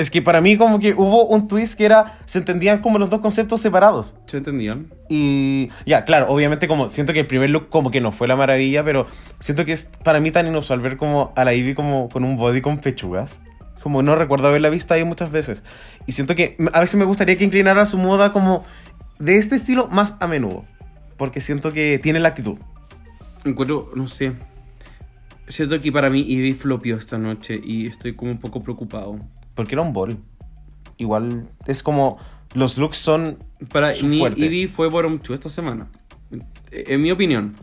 Es que para mí como que hubo un twist que era, se entendían como los dos conceptos separados. ¿Se entendían? Y ya, claro, obviamente como siento que el primer look como que no fue la maravilla, pero siento que es para mí tan inusual ver como a la Ivy como con un body con pechugas. Como no recuerdo haberla visto ahí muchas veces. Y siento que a veces me gustaría que inclinara su moda como de este estilo más a menudo. Porque siento que tiene la actitud. Encuentro, no sé. Siento que para mí Evie flopió esta noche y estoy como un poco preocupado. Porque era un bol. Igual es como los looks son Para fuerte. Evie fue bottom 2 esta semana. En mi opinión.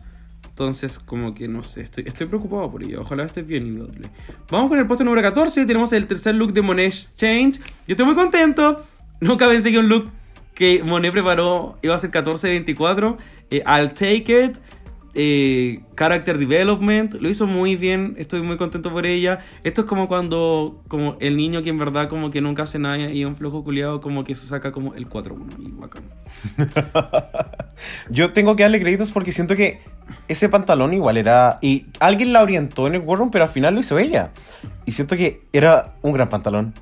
Entonces, como que no sé, estoy, estoy preocupado por ello. Ojalá esté bien Inviolable. Vamos con el puesto número 14. Tenemos el tercer look de Monet Exchange. Yo estoy muy contento. Nunca pensé que un look que Monet preparó iba a ser 14-24. Eh, I'll take it. Eh, character development. Lo hizo muy bien. Estoy muy contento por ella. Esto es como cuando como el niño que en verdad como que nunca hace nada y un flojo culiado como que se saca como el 4-1. Y. Yo tengo que darle créditos porque siento que ese pantalón igual era. Y alguien la orientó en el workroom, pero al final lo hizo ella. Y siento que era un gran pantalón.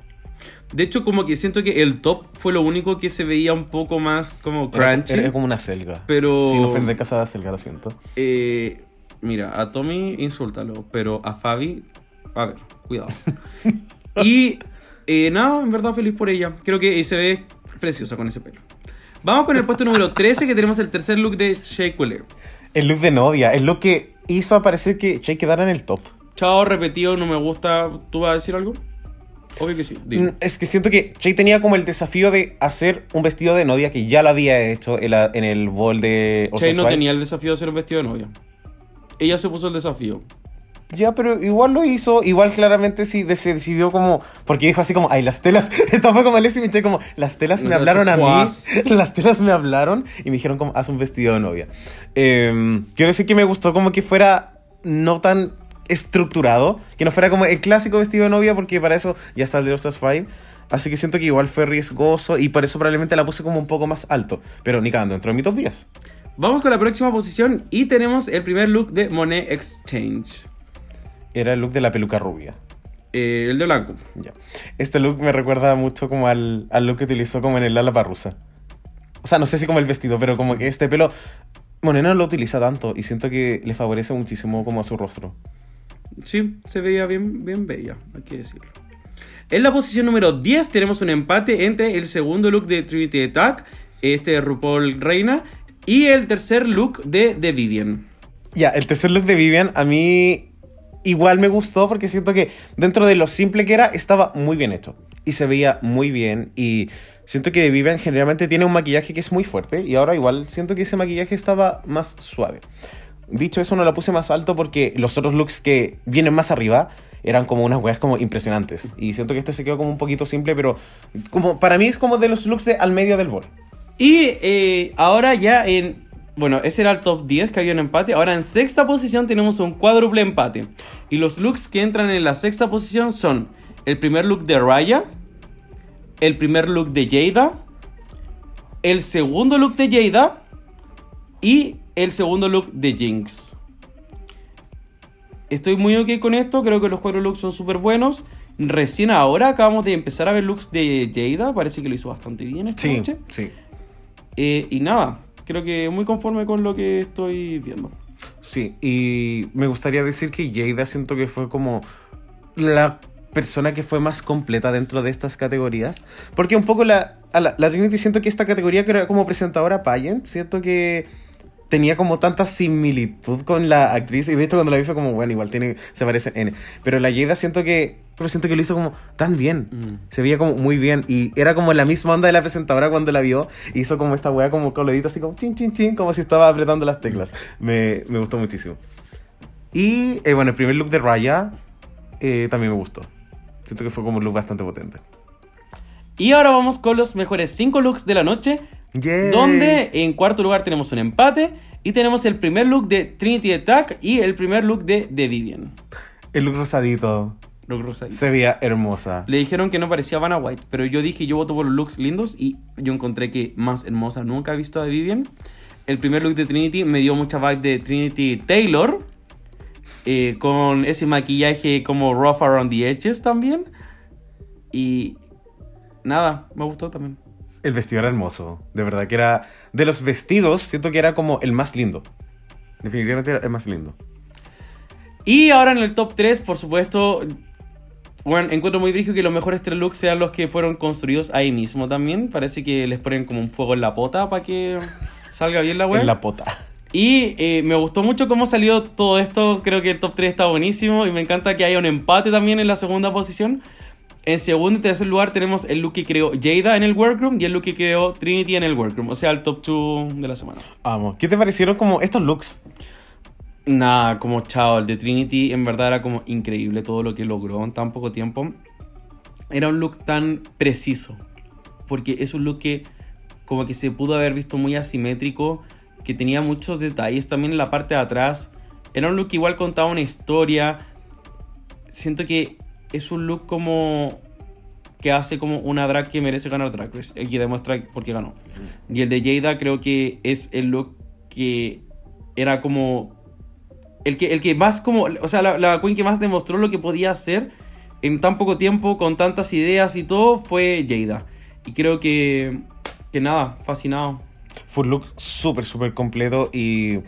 De hecho, como que siento que el top fue lo único que se veía un poco más como crunchy. era como una selga. Pero- Si no fue de casa de selga, lo siento. Eh, mira, a Tommy insúltalo, pero a Fabi, a ver, cuidado. y eh, nada, en verdad feliz por ella. Creo que se ve preciosa con ese pelo. Vamos con el puesto número 13, que tenemos el tercer look de Shea. El look de novia, el look que hizo aparecer que Che quedara en el top. Chao, repetido, no me gusta. ¿Tú vas a decir algo? Obvio que sí. dime. Mm, Es que siento que Che tenía como el desafío de hacer un vestido de novia que ya lo había hecho en, la- en el bol de Shea no tenía el desafío de hacer un vestido de novia. Ella se puso el desafío. Ya, pero igual lo hizo. Igual claramente sí se decidió como. Porque dijo así como, ay, las telas. Esto fue como Leslie Michelle, como, las telas me hablaron a mí. Las telas me hablaron y me dijeron como, haz un vestido de novia. Eh, quiero decir que me gustó como que fuera no tan estructurado. Que no fuera como el clásico vestido de novia, porque para eso ya está el de Osas 5. Así que siento que igual fue riesgoso y por eso probablemente la puse como un poco más alto. Pero ni cagando, entró en mi top 10. Vamos con la próxima posición y tenemos el primer look de Monet Exchange. Era el look de la peluca rubia. Eh, el de blanco. Ya. Este look me recuerda mucho como al, al look que utilizó como en el ala parrusa. O sea, no sé si como el vestido, pero como que este pelo Moreno no lo utiliza tanto y siento que le favorece muchísimo como a su rostro. Sí, se veía bien, bien bella, hay que decirlo. En la posición número 10 tenemos un empate entre el segundo look de Trinity Attack, este de RuPaul Reina, y el tercer look de The Vivian. Ya, el tercer look de Vivian a mí igual me gustó porque siento que dentro de lo simple que era, estaba muy bien hecho. Y se veía muy bien y siento que de Vivian generalmente tiene un maquillaje que es muy fuerte y ahora igual siento que ese maquillaje estaba más suave. Dicho eso, no la puse más alto porque los otros looks que vienen más arriba eran como unas weas como impresionantes. Y siento que este se quedó como un poquito simple, pero como para mí es como de los looks de al medio del bol. Y eh, ahora ya en... Bueno, ese era el top 10 que había un empate. Ahora en sexta posición tenemos un cuádruple empate. Y los looks que entran en la sexta posición son el primer look de Raya, el primer look de Jada, el segundo look de Jada y el segundo look de Jinx. Estoy muy ok con esto, creo que los cuatro looks son súper buenos. Recién ahora acabamos de empezar a ver looks de Jada, parece que lo hizo bastante bien esta Sí, noche. sí. Eh, y nada, creo que muy conforme con lo que estoy viendo. Sí, y me gustaría decir que Jada siento que fue como la persona que fue más completa dentro de estas categorías. Porque un poco la, a la, la Trinity siento que esta categoría que era como presentadora pageant, siento que tenía como tanta similitud con la actriz. Y de hecho cuando la vi fue como, bueno, igual tiene, se parece en N. Pero la Jada siento que, pero siento que lo hizo como tan bien. Mm. Se veía como muy bien. Y era como la misma onda de la presentadora cuando la vio. Hizo como esta weá como deditos así como chin chin chin, como si estaba apretando las teclas. Me, me gustó muchísimo. Y eh, bueno, el primer look de Raya eh, también me gustó. Siento que fue como un look bastante potente. Y ahora vamos con los mejores 5 looks de la noche. Yay. Donde en cuarto lugar tenemos un empate. Y tenemos el primer look de Trinity Attack y el primer look de The Vivian. El look rosadito. Look rosadito. Se veía hermosa. Le dijeron que no parecía Vanna White, pero yo dije yo voto por los looks lindos y yo encontré que más hermosa nunca he visto a The Vivian. El primer look de Trinity me dio mucha vibe de Trinity Taylor, eh, con ese maquillaje como rough around the edges también. Y nada, me gustó también. El vestido era hermoso. De verdad que era. De los vestidos, siento que era como el más lindo. Definitivamente era el más lindo. Y ahora en el top 3, por supuesto, bueno, encuentro muy difícil que los mejores tres looks sean los que fueron construidos ahí mismo también. Parece que les ponen como un fuego en la pota para que salga bien la web. En la pota. Y eh, me gustó mucho cómo salió todo esto. Creo que el top 3 está buenísimo. Y me encanta que haya un empate también en la segunda posición. En segundo y tercer lugar tenemos el look que creó Jada en el workroom y el look que creó Trinity en el workroom. O sea, el top 2 de la semana. Vamos. ¿Qué te parecieron como estos looks? Nada, como chao, el de Trinity en verdad era como increíble todo lo que logró en tan poco tiempo. Era un look tan preciso, porque es un look que como que se pudo haber visto muy asimétrico, que tenía muchos detalles también en la parte de atrás. Era un look que igual contaba una historia. Siento que es un look como que hace como una drag que merece ganar Drag Race, el que demuestra por qué ganó. Y el de Jada creo que es el look que era como el que, el que más como, o sea, la, la queen que más demostró lo que podía hacer en tan poco tiempo, con tantas ideas y todo, fue Jada. Y creo que, que nada, fascinado. Fue un look súper, súper completo y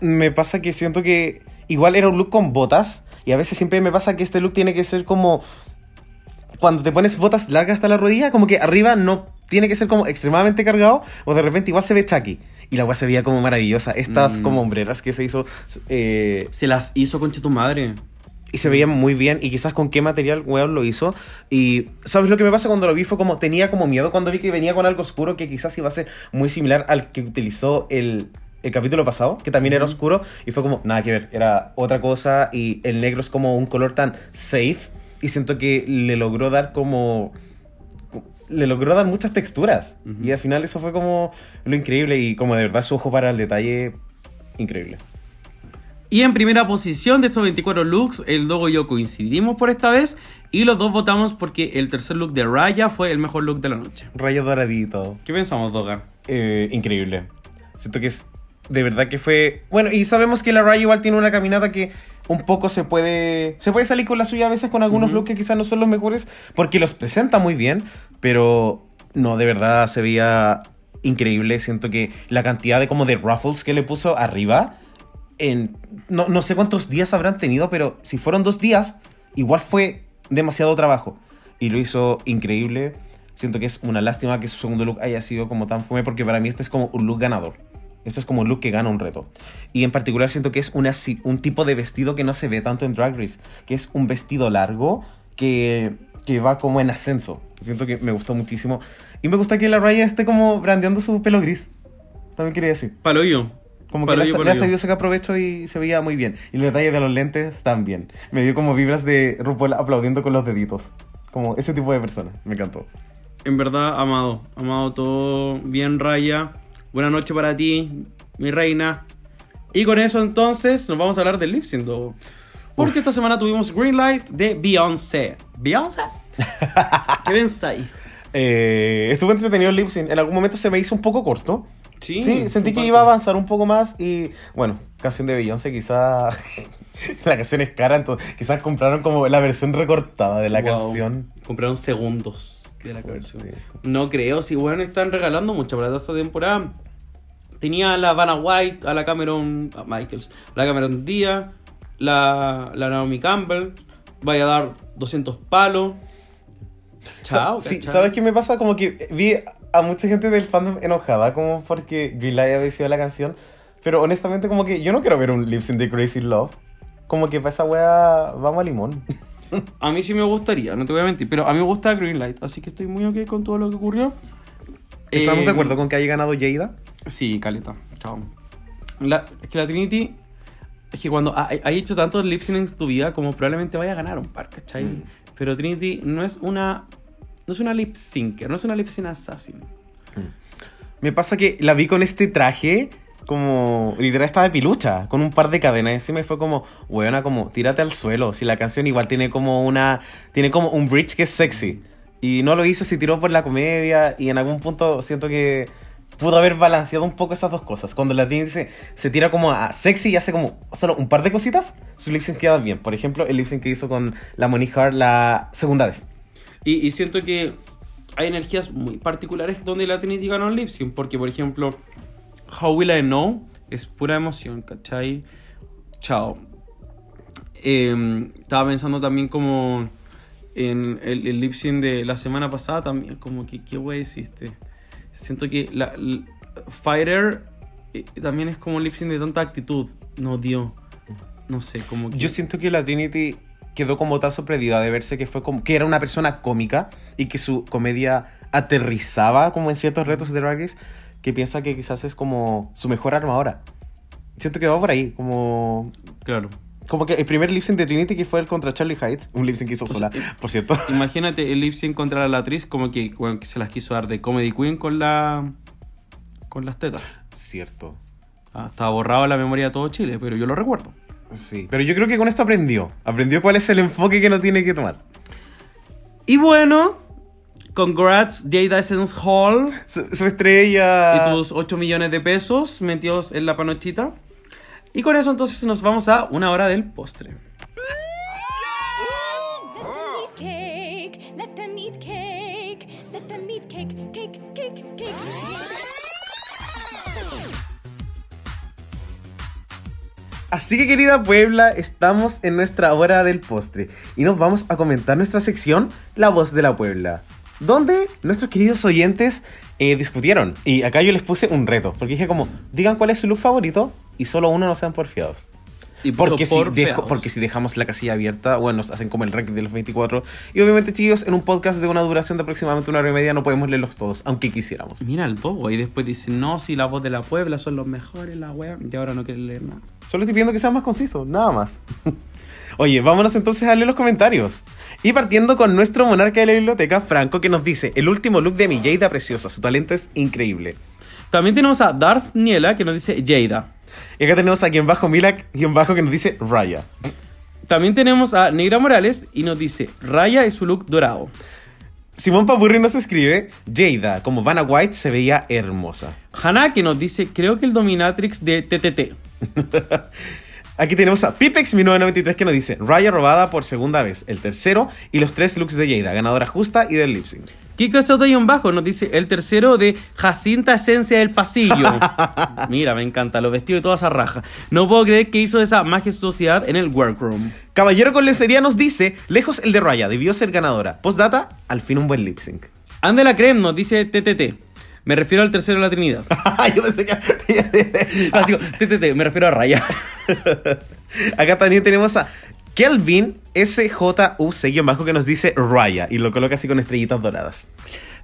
me pasa que siento que igual era un look con botas y a veces siempre me pasa que este look tiene que ser como cuando te pones botas largas hasta la rodilla, como que arriba no tiene que ser como extremadamente cargado o de repente igual se ve chucky. Y la weá se veía como maravillosa. Estas Mm. como hombreras que se hizo eh, Se las hizo concha tu madre. y se veían muy bien y quizás con qué material weón lo hizo. Y ¿sabes lo que me pasa cuando lo vi? Fue como tenía como miedo cuando vi que venía con algo oscuro que quizás iba a ser muy similar al que utilizó el, el capítulo pasado, que también era oscuro. Y fue como, nada que ver, era otra cosa y el negro es como un color tan safe y siento que le logró dar como... Le logró dar muchas texturas. Y al final eso fue como lo increíble y como de verdad su ojo para el detalle, increíble. Y en primera posición de estos 24 looks, el Dogo y yo coincidimos por esta vez. Y los dos votamos porque el tercer look de Raya fue el mejor look de la noche. Rayo doradito. ¿Qué pensamos, Doga? eh, increíble. Siento que es de verdad que fue bueno y sabemos que la Raya igual tiene una caminata que un poco se puede se puede salir con la suya a veces con algunos looks que quizás no son los mejores porque los presenta muy bien, pero no de verdad se veía increíble. Siento que la cantidad de como de ruffles que le puso arriba en no, no sé cuántos días habrán tenido, pero si fueron dos días, igual fue demasiado trabajo. Y lo hizo increíble. Siento que es una lástima que su segundo look haya sido como tan fome, porque para mí este es como un look ganador. Este es como un look que gana un reto. Y en particular siento que es una, un tipo de vestido que no se ve tanto en Drag Race, que es un vestido largo que, que va como en ascenso. Siento que me gustó muchísimo. Y me gusta que la Raya esté como brandeando su pelo gris. También quería decir. Palo yo. Como que Palo le, yo, palo le ha sabido sacar provecho y se veía muy bien. Y el detalle de los lentes también. Me dio como vibras de RuPaul aplaudiendo con los deditos. Como ese tipo de persona. Me encantó. En verdad, amado. Amado todo. Bien, Raya. Buena noche para ti, mi reina. Y con eso entonces nos vamos a hablar del lip sync. Porque esta semana tuvimos Greenlight de Beyoncé. ¿Beyoncé? ¿Qué pensáis? Eh, estuvo entretenido el lip sync. En algún momento se me hizo un poco corto. Sí, Sí, sentí que iba a avanzar un poco más y bueno, canción de Beyoncé quizá la canción es cara, entonces quizás compraron como la versión recortada de la Wow. canción. Compraron segundos de la canción. Sí. No creo, si bueno, están regalando mucha plata esta temporada. Tenía a la Vanna White, a la Cameron a Michaels, a la Cameron Díaz, la, la Naomi Campbell. Vaya a dar 200 palos. Chao, sí, ¿cachai? ¿sabes qué me pasa? Como que vi a mucha gente del fandom enojada como porque Greenlight había sido la canción, pero honestamente como que yo no quiero ver un lip sync de Crazy Love. Como que para esa wea vamos a limón. A mí sí me gustaría, no te voy a mentir, pero a mí me gusta Greenlight, así que estoy muy ok con todo lo que ocurrió. ¿Estamos Eh, de acuerdo con que haya ganado Jada? Sí, caleta. Chao. La- es que la Trinity. Es que cuando ha, ha hecho tantos lip syncs en tu vida, como probablemente vaya a ganar un par, ¿cachai? Mm. Pero Trinity no es una. No es una lip syncer, no es una lip sync assassin. Me pasa que la vi con este traje, como literal estaba de pilucha, con un par de cadenas encima y fue como, weona, como tírate al suelo. Si la canción igual tiene como una, tiene como un bridge que es sexy. Y no lo hizo, se tiró por la comedia y en algún punto siento que pudo haber balanceado un poco esas dos cosas. Cuando la Trinity se, tira como a sexy y hace como solo un par de cositas, su lip sync queda bien. Por ejemplo, el lip sync que hizo con la Monique Hart la segunda vez. Y, y siento que hay energías muy particulares donde la Trinity ganó el lip sync. Porque, por ejemplo, How Will I Know es pura emoción, ¿cachai? Chao. Eh, estaba pensando también como en el, el lip sync de la semana pasada también, como que qué wey hiciste. Siento que la, l- Fighter eh, también es como un lip sync de tanta actitud. No dio. No sé, como que... Yo siento que la Trinity quedó como tan sorprendida de verse que fue como que era una persona cómica y que su comedia aterrizaba como en ciertos retos de Drag Race que piensa que quizás es como su mejor arma ahora. Siento que va por ahí, como... Claro. Como que el primer lip sync de Trinity que fue el contra Charlie Heights, un lip sync que hizo sola, por cierto. Imagínate el lip sync contra la actriz como que, bueno, que se las quiso dar de Comedy Queen con la con las tetas. Cierto. Ah, estaba borrado la memoria de todo Chile, pero yo lo recuerdo. Sí. Pero yo creo que con esto aprendió. Aprendió cuál es el enfoque que no tiene que tomar. Y bueno, congrats Jada Essence Hall Su, su estrella. y tus 8 millones de pesos metidos en la panochita. Y con eso entonces nos vamos a una hora del postre. Así que querida Puebla, estamos en nuestra hora del postre y nos vamos a comentar nuestra sección La voz de la Puebla, donde nuestros queridos oyentes eh, discutieron y acá yo les puse un reto, porque dije como, digan cuál es su look favorito y solo uno no sean porfiados. Y Porque si, dejo- porque si dejamos la casilla abierta, bueno, nos hacen como el ranking de los 24. Y obviamente, chicos, en un podcast de una duración de aproximadamente una hora y media no podemos leerlos todos, aunque quisiéramos. Mira el bobo y después dice, no, si la voz de la Puebla son los mejores, la wea. Y ahora no quiere leer nada. Solo estoy pidiendo que sea más conciso, nada más. Oye, vámonos entonces a leer los comentarios. Y partiendo con nuestro monarca de la biblioteca, Franco, que nos dice, el último look de mi Jada preciosa, su talento es increíble. También tenemos a Darth Niela que nos dice Jada. Y acá tenemos a quien bajo Milak, quien bajo que nos dice Raya. También tenemos a Negra Morales y nos dice Raya y su look dorado. Simón Papurri nos escribe, Jada, como Vanna White, se veía hermosa. Hannah que nos dice creo que el dominatrix de TTT. Aquí tenemos a Pipex1993 que nos dice, Raya robada por segunda vez, el tercero y los tres looks de Jada, ganadora justa y del lip sync. Kiko Soto y un bajo nos dice el tercero de Jacinta Esencia del Pasillo. Mira, me encanta, los vestidos y toda esa raja. No puedo creer que hizo esa majestuosidad en el workroom. Caballero con lencería nos dice, lejos el de Raya, debió ser ganadora. Postdata, al fin un buen lip sync. Andela Creme nos dice TTT. Me refiero al tercero de la Trinidad. Yo pensé que... Así me refiero a Raya. Acá también tenemos a Kelvin SJUC-bajo que nos dice Raya y lo coloca así con estrellitas doradas.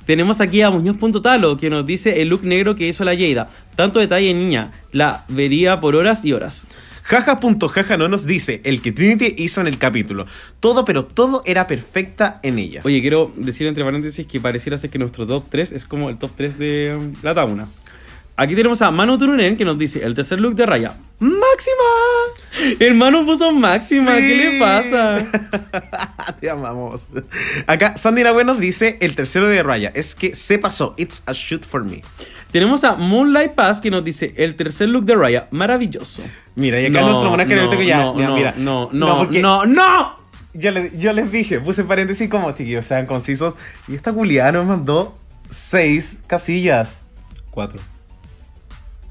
Tenemos aquí a Muñoz.talo que nos dice el look negro que hizo la Jada. Tanto detalle, niña. La vería por horas y horas. Jaja.jaja no nos dice el que Trinity hizo en el capítulo. Todo, pero todo era perfecta en ella. Oye, quiero decir entre paréntesis que pareciera ser que nuestro top 3 es como el top 3 de um, la Tauna. Aquí tenemos a Manu Turunen que nos dice el tercer look de Raya. ¡Máxima! Hermano puso máxima, ¿qué le pasa? Te amamos. Acá Sandy Nahue nos dice el tercero de Raya. Es que se pasó. It's a shoot for me. Tenemos a Moonlight Pass que nos dice el tercer look de Raya. Maravilloso. Mira, y acá No, nuestro monarca no, no, ya, no, ya, no, mira. no, no, porque no, no. Yo, le- yo les dije, puse paréntesis como chiquillos, sean concisos. Y esta culiada nos mandó seis casillas. Cuatro.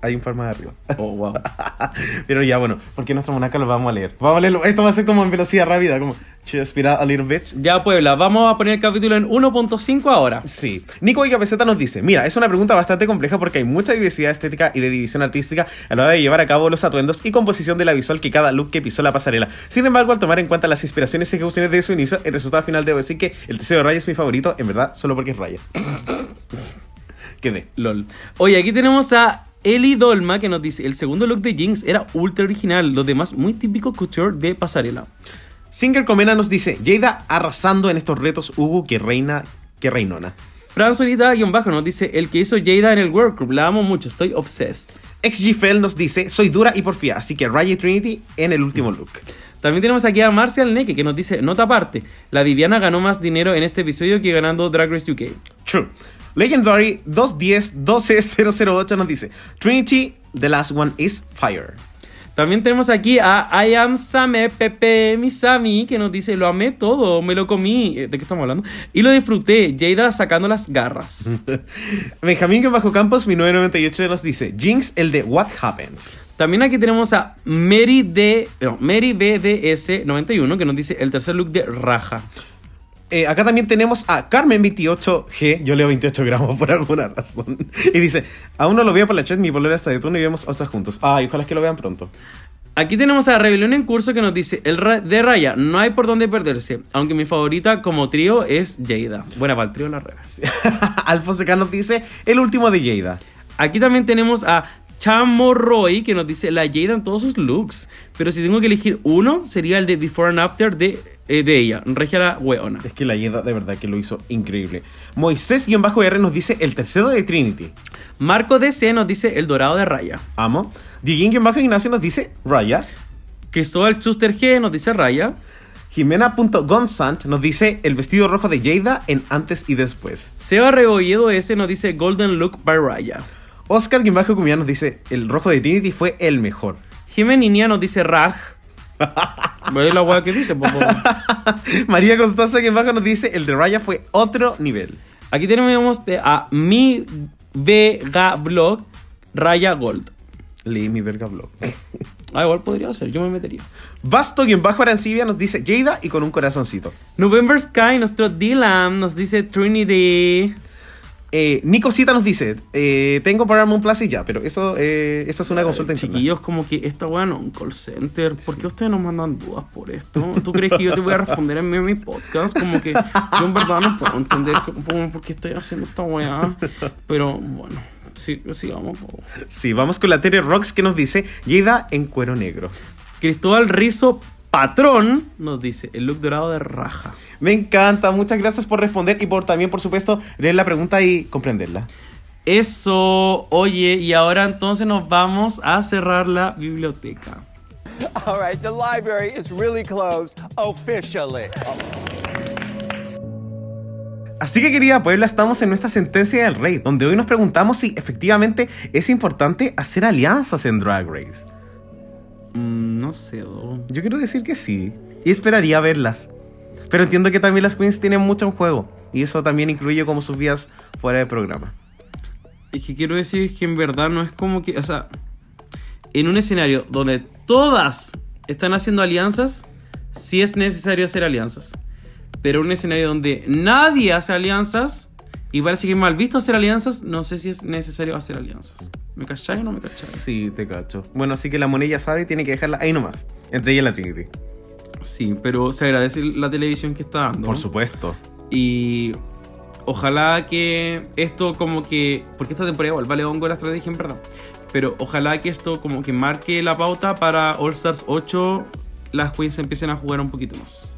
Hay un par más arriba. Oh, wow. Pero ya, bueno, porque nuestro monarca lo vamos a leer. Vamos a leerlo. Esto va a ser como en velocidad rápida, como up a little bit. Ya, Puebla, vamos a poner el capítulo en 1.5 ahora. Sí. Nico y Capeseta nos dice, mira, es una pregunta bastante compleja porque hay mucha diversidad estética y de división artística a la hora de llevar a cabo los atuendos y composición de la visual que cada look que pisó la pasarela. Sin embargo, al tomar en cuenta las inspiraciones y ejecuciones de su inicio, el resultado final debo decir que el deseo de Raya es mi favorito, en verdad, solo porque es Raya. Quedé. LOL. Oye, aquí tenemos a Eli Dolma que nos dice: el segundo look de Jinx era ultra original, los demás muy típico couture de pasarela. Singer Comena nos dice, Jada arrasando en estos retos Hugo que reina, que reinona. Fran Solita-bajo nos dice: el que hizo Jada en el workgroup, la amo mucho, estoy obsessed. XGFL nos dice, soy dura y porfía, así que Raya y Trinity en el último look. También tenemos aquí a Marcial Neke que nos dice: nota aparte, la Viviana ganó más dinero en este episodio que ganando Drag Race UK. True. Legendary 210-12008 nos dice, Trinity, the last one is fire. También tenemos aquí a I am Same Pepe Misami que nos dice: lo amé todo, me lo comí. Eh, ¿De qué estamos hablando? Y lo disfruté, Jada sacando las garras. Benjamín que bajo campos 1998 nos dice, Jinx, el de What Happened. También aquí tenemos a Mary D, no, Mary BDS 91 que nos dice el tercer look de Raja. Eh, acá también tenemos a Carmen28G, yo leo 28 gramos por alguna razón. Y dice, aún no lo veo por la chat, mi polera está de turno y vemos ostras juntos. Ay, ojalá que lo vean pronto. Aquí tenemos a Rebelión en curso que nos dice el ra- de Raya, no hay por dónde perderse, aunque mi favorita como trío es Jada. Buena para el trío las regas. Alfonso K nos dice, el último de Jada. Aquí también tenemos a Chamorroy que nos dice la Jada en todos sus looks. Pero si tengo que elegir uno, sería el de Before and After de, eh, de ella. Regia la weona. Es que la Yeda de verdad que lo hizo increíble. Moisés-R nos dice el tercero de Trinity. Marco DC nos dice el dorado de Raya. Amo. Dieguín-Ignacio nos dice Raya. Cristóbal Chuster G nos dice Raya. Jimena.gonzant nos dice el vestido rojo de Jada en antes y después. Seba Rebolledo S nos dice Golden Look by Raya. Oscar Guimbajo Cumiá nos dice el rojo de Trinity fue el mejor. Jimeninia nos dice Raj. ¿Ves la weá que dice? María Constanza Guimbajo nos dice el de Raya fue otro nivel. Aquí tenemos a mi Vega Blog Raya Gold. Leí mi verga blog. Ah, igual podría ser, yo me metería. Basto-Bajo Arancibia nos dice Jada y con un corazoncito. November Sky, nuestro Dylan, nos dice Trinity. Eh, Nico Cita nos dice, eh, tengo Paramount Plus y ya, pero eso, eh, eso es una consulta interna. Chiquillos, como que esta weá no un call center. ¿Por qué ustedes nos mandan dudas por esto? ¿Tú crees que yo te voy a responder en mi, mi podcast? Como que yo en verdad no puedo entender cómo- por qué estoy haciendo esta weá. Pero bueno, sí, sigamos. po. Sí, vamos con la Tere Rocks que nos dice Jada en cuero negro. Cristóbal Rizo Patrón nos dice el look dorado de raja. Me encanta, muchas gracias por responder y por también, por supuesto, leer la pregunta y comprenderla. Eso, oye, y ahora entonces nos vamos a cerrar la biblioteca. All right, the library is really closed officially. Así que querida Puebla, estamos en nuestra sentencia del rey, donde hoy nos preguntamos si efectivamente es importante hacer alianzas en Drag Race. No sé, oh. Yo quiero decir que sí, y esperaría verlas. Pero entiendo que también las queens tienen mucho en juego, y eso también incluye como sus vidas fuera de programa. Es que quiero decir que en verdad no es como que, o sea, en un escenario donde todas están haciendo alianzas, sí es necesario hacer alianzas. Pero en un escenario donde nadie hace alianzas y parece que es mal visto hacer alianzas, no sé si es necesario hacer alianzas. ¿Me cachai o no me cachai? Sí, te cacho. Bueno, así que la moneda ya sabe, tiene que dejarla ahí nomás, entre ella y la Trinity. Sí, pero se agradece la televisión que está dando. Por supuesto. Y ojalá que esto como que... Porque esta temporada igual vale hongo la estrategia en verdad. Pero ojalá que esto como que marque la pauta para All Stars 8 las queens empiecen a jugar un poquito más.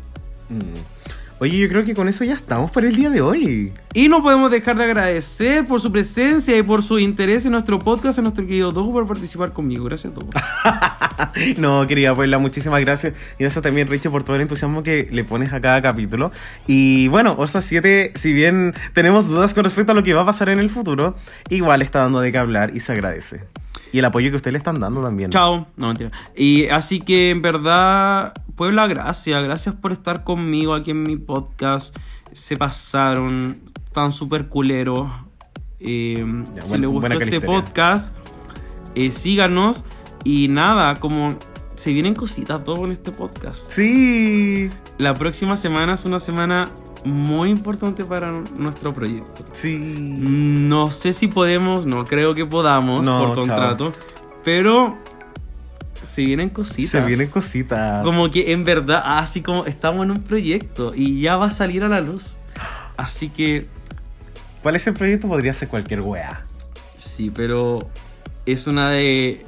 Mm. Oye, yo creo que con eso ya estamos para el día de hoy. Y no podemos dejar de agradecer por su presencia y por su interés en nuestro podcast, a nuestro querido Dogo por participar conmigo. Gracias, Dogo. No, querida Puebla, muchísimas gracias. Y gracias también, Richie, por todo el entusiasmo que le pones a cada capítulo. Y bueno, Orsa 7, si bien tenemos dudas con respecto a lo que va a pasar en el futuro, igual está dando de qué hablar y se agradece. Y el apoyo que ustedes le están dando también. Chao. No, mentira. Y así que en verdad, Puebla, gracias. Gracias por estar conmigo aquí en mi podcast. Se pasaron. Están súper culeros. Eh, Ya, si buen- les gustó este podcast, eh, síganos. Y nada, como se vienen cositas todo en este podcast. Sí, La próxima semana es una semana muy importante para nuestro proyecto. sí. No sé si podemos, no creo que podamos No, por chao. contrato, pero se vienen cositas. Se vienen cositas. Como que en verdad, así como estamos en un proyecto y ya va a salir a la luz. Así que ¿Cuál es el proyecto? Podría ser cualquier wea. sí, pero es una de...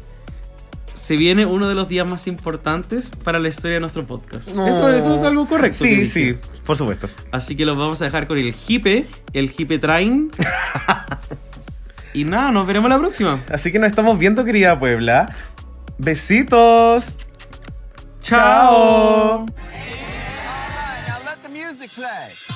Se viene uno de los días más importantes para la historia de nuestro podcast. Eso, eso es algo correcto. Sí, sí, por supuesto. Así que los vamos a dejar con el hipe, el hipe train. y nada, nos veremos la próxima. Así que nos estamos viendo, querida Puebla. Besitos. Chao. Now